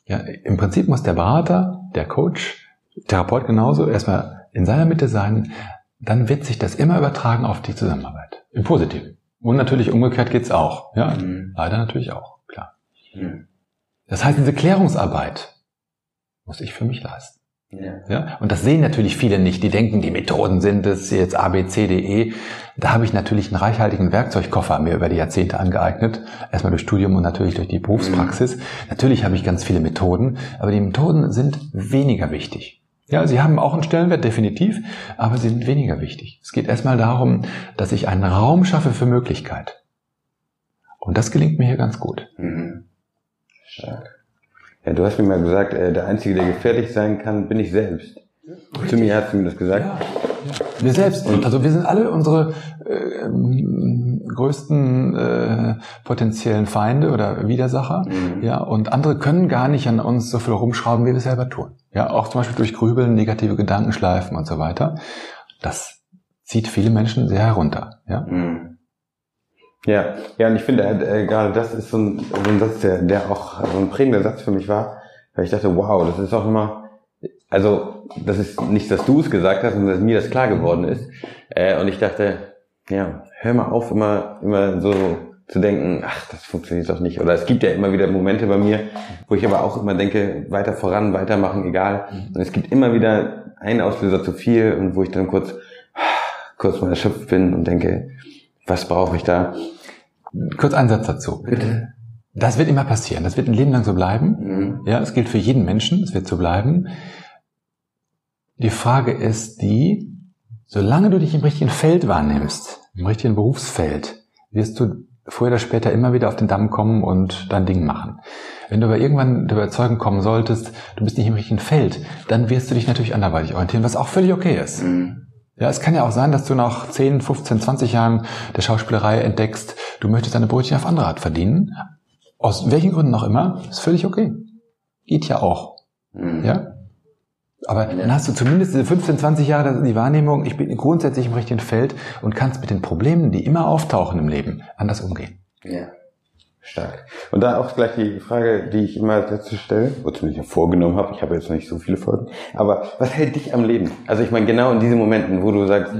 Ja, Im Prinzip muss der Berater, der Coach, Therapeut genauso, erstmal in seiner Mitte sein, dann wird sich das immer übertragen auf die Zusammenarbeit. Im Positiven. Und natürlich umgekehrt geht's auch. Ja, Mhm. leider natürlich auch, klar. Das heißt, diese Klärungsarbeit muss ich für mich leisten. Ja. Ja, und das sehen natürlich viele nicht. Die denken, die Methoden sind es jetzt A, B, C, D, E. Da habe ich natürlich einen reichhaltigen Werkzeugkoffer mir über die Jahrzehnte angeeignet. Erstmal durch Studium und natürlich durch die Berufspraxis. Natürlich habe ich ganz viele Methoden, aber die Methoden sind weniger wichtig. Ja, sie haben auch einen Stellenwert, definitiv, aber sie sind weniger wichtig. Es geht erstmal darum, dass ich einen Raum schaffe für Möglichkeit. Und das gelingt mir hier ganz gut. Mhm. Stark. Ja, du hast mir mal gesagt, äh, der Einzige, der gefährlich sein kann, bin ich selbst. Zu mir hast du mir das gesagt. Ja, ja. Wir selbst. Also wir sind alle unsere äh, größten äh, potenziellen Feinde oder Widersacher. Mhm. Ja, und andere können gar nicht an uns so viel rumschrauben, wie wir es selber tun. Ja, auch zum Beispiel durch Grübeln, negative Gedankenschleifen und so weiter. Das zieht viele Menschen sehr herunter. Ja. Mhm. Ja, ja, und ich finde, äh, gerade das ist so ein, so ein Satz, der, der auch so ein prägender Satz für mich war, weil ich dachte, wow, das ist auch immer, also das ist nicht, dass du es gesagt hast, sondern dass mir das klar geworden ist. Äh, und ich dachte, ja, hör mal auf, immer, immer so zu denken, ach, das funktioniert doch nicht. Oder es gibt ja immer wieder Momente bei mir, wo ich aber auch immer denke, weiter voran, weitermachen, egal. Und es gibt immer wieder einen Auslöser zu viel und wo ich dann kurz, kurz mal erschöpft bin und denke, was brauche ich da? Kurz ein Satz dazu. Bitte. Das wird immer passieren. Das wird ein Leben lang so bleiben. Mhm. Ja, es gilt für jeden Menschen. Es wird so bleiben. Die Frage ist die, solange du dich im richtigen Feld wahrnimmst, im richtigen Berufsfeld, wirst du früher oder später immer wieder auf den Damm kommen und dein Ding machen. Wenn du aber irgendwann der Überzeugung kommen solltest, du bist nicht im richtigen Feld, dann wirst du dich natürlich anderweitig orientieren, was auch völlig okay ist. Mhm. Ja, es kann ja auch sein, dass du nach 10, 15, 20 Jahren der Schauspielerei entdeckst, du möchtest deine Brötchen auf andere Art verdienen. Aus welchen Gründen auch immer, ist völlig okay. Geht ja auch. Mhm. Ja? Aber dann hast du zumindest diese 15, 20 Jahre die Wahrnehmung, ich bin grundsätzlich im richtigen Feld und kannst mit den Problemen, die immer auftauchen im Leben, anders umgehen. Ja. Stark. Und da auch gleich die Frage, die ich immer als letztes stelle, wozu ich ja vorgenommen habe, ich habe jetzt noch nicht so viele Folgen, aber was hält dich am Leben? Also ich meine, genau in diesen Momenten, wo du sagst,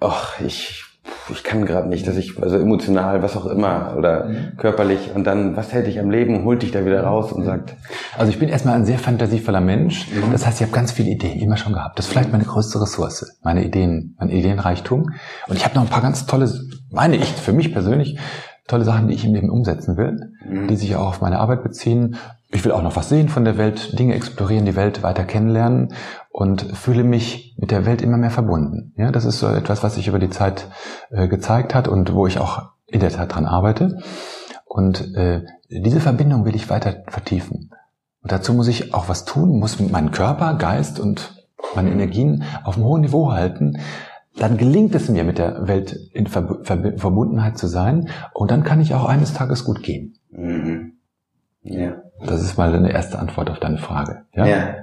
ach, ich, ich kann gerade nicht, dass ich, also emotional, was auch immer, oder körperlich, und dann, was hält dich am Leben, holt dich da wieder raus und sagt, Also ich bin erstmal ein sehr fantasievoller Mensch. Das heißt, ich habe ganz viele Ideen, immer schon gehabt. Das ist vielleicht meine größte Ressource, meine Ideen, mein Ideenreichtum. Und ich habe noch ein paar ganz tolle, meine ich, für mich persönlich, tolle Sachen, die ich im Leben umsetzen will, die sich auch auf meine Arbeit beziehen. Ich will auch noch was sehen von der Welt, Dinge explorieren, die Welt weiter kennenlernen und fühle mich mit der Welt immer mehr verbunden. Ja, das ist so etwas, was sich über die Zeit äh, gezeigt hat und wo ich auch in der Tat dran arbeite. Und äh, diese Verbindung will ich weiter vertiefen. Und dazu muss ich auch was tun, muss meinen Körper, Geist und meine Energien auf einem hohen Niveau halten. Dann gelingt es mir, mit der Welt in Ver Ver Verbundenheit zu sein. Und dann kann ich auch eines Tages gut gehen. mhm. ja. Das ist mal eine erste Antwort auf deine Frage. Ja? Ja.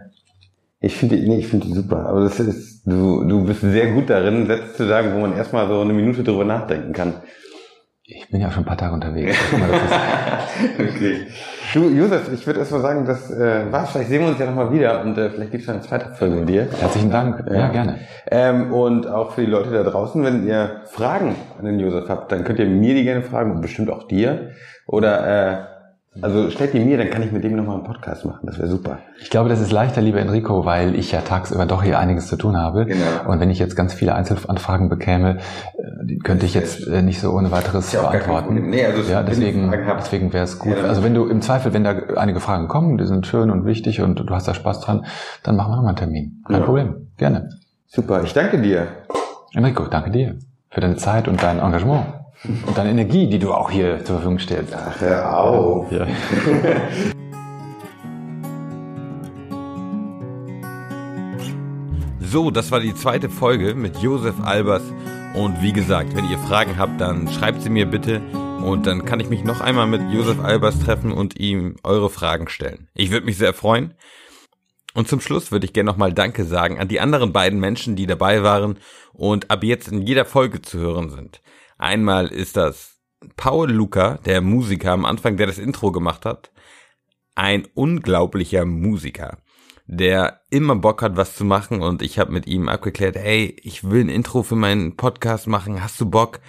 Ich finde nee, ich finde super. Aber das ist, du, du bist sehr gut darin, Sätze zu sagen, wo man erstmal so eine Minute drüber nachdenken kann. Ich bin ja auch schon ein paar Tage unterwegs. Mal, okay. Du, Josef, ich würde erstmal sagen, das äh, war's. Vielleicht sehen wir uns ja nochmal wieder und äh, vielleicht gibt's noch eine zweite Folge mit dir. Herzlichen Dank. Ja, gerne. Ähm, und auch für die Leute da draußen, wenn ihr Fragen an den Josef habt, dann könnt ihr mir die gerne fragen und bestimmt auch dir. Oder äh, also stellt die mir, dann kann ich mit dem nochmal einen Podcast machen. Das wäre super. Ich glaube, das ist leichter, lieber Enrico, weil ich ja tagsüber doch hier einiges zu tun habe. Genau. Und wenn ich jetzt ganz viele Einzelanfragen bekäme, äh, könnte ich jetzt äh, nicht so ohne weiteres ja beantworten. Nee, also ja, deswegen, deswegen wäre es gut. Ja, also wenn du im Zweifel, wenn da einige Fragen kommen, die sind schön und wichtig und du hast da Spaß dran, dann machen wir nochmal einen Termin. Kein Ja. Problem. Gerne. Super, ich danke dir. Enrico, danke dir für deine Zeit und dein Engagement. Und deine Energie, die du auch hier zur Verfügung stellst. Ach, hör auf. Ja. So, das war die zweite Folge mit Josef Albers. Und wie gesagt, wenn ihr Fragen habt, dann schreibt sie mir bitte. Und dann kann ich mich noch einmal mit Josef Albers treffen und ihm eure Fragen stellen. Ich würde mich sehr freuen. Und zum Schluss würde ich gerne nochmal Danke sagen an die anderen beiden Menschen, die dabei waren und ab jetzt in jeder Folge zu hören sind. Einmal ist das Paul Luca, der Musiker am Anfang, der das Intro gemacht hat. Ein unglaublicher Musiker, der immer Bock hat, was zu machen und ich habe mit ihm abgeklärt, hey, ich will ein Intro für meinen Podcast machen, hast du Bock?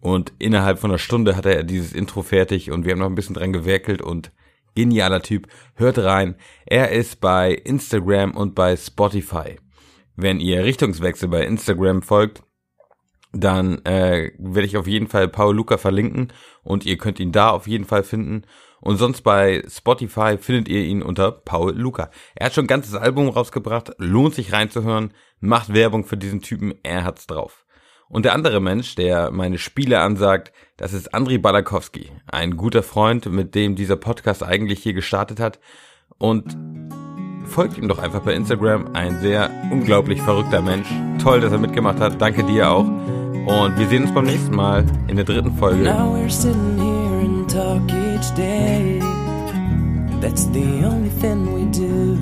Und innerhalb von einer Stunde hatte er dieses Intro fertig und wir haben noch ein bisschen dran gewerkelt und genialer Typ. Hört rein. Er ist bei Instagram und bei Spotify. Wenn ihr Richtungswechsel bei Instagram folgt, dann äh, werde ich auf jeden Fall Paul Luca verlinken und ihr könnt ihn da auf jeden Fall finden. Und sonst bei Spotify findet ihr ihn unter Paul Luca. Er hat schon ein ganzes Album rausgebracht, lohnt sich reinzuhören, macht Werbung für diesen Typen, er hat's drauf. Und der andere Mensch, der meine Spiele ansagt, das ist Andriy Balakowski, ein guter Freund, mit dem dieser Podcast eigentlich hier gestartet hat. Und folgt ihm doch einfach bei Instagram, ein sehr unglaublich verrückter Mensch. Toll, dass er mitgemacht hat, danke dir auch. Und wir sehen uns beim nächsten Mal in der dritten Folge. Now we're sitting here and talk each day. That's the only thing we do.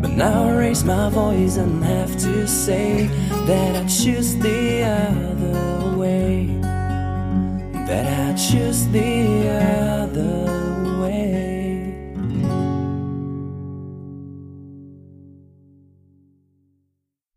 But now I raise my voice and have to say that I choose the other way. That I choose the other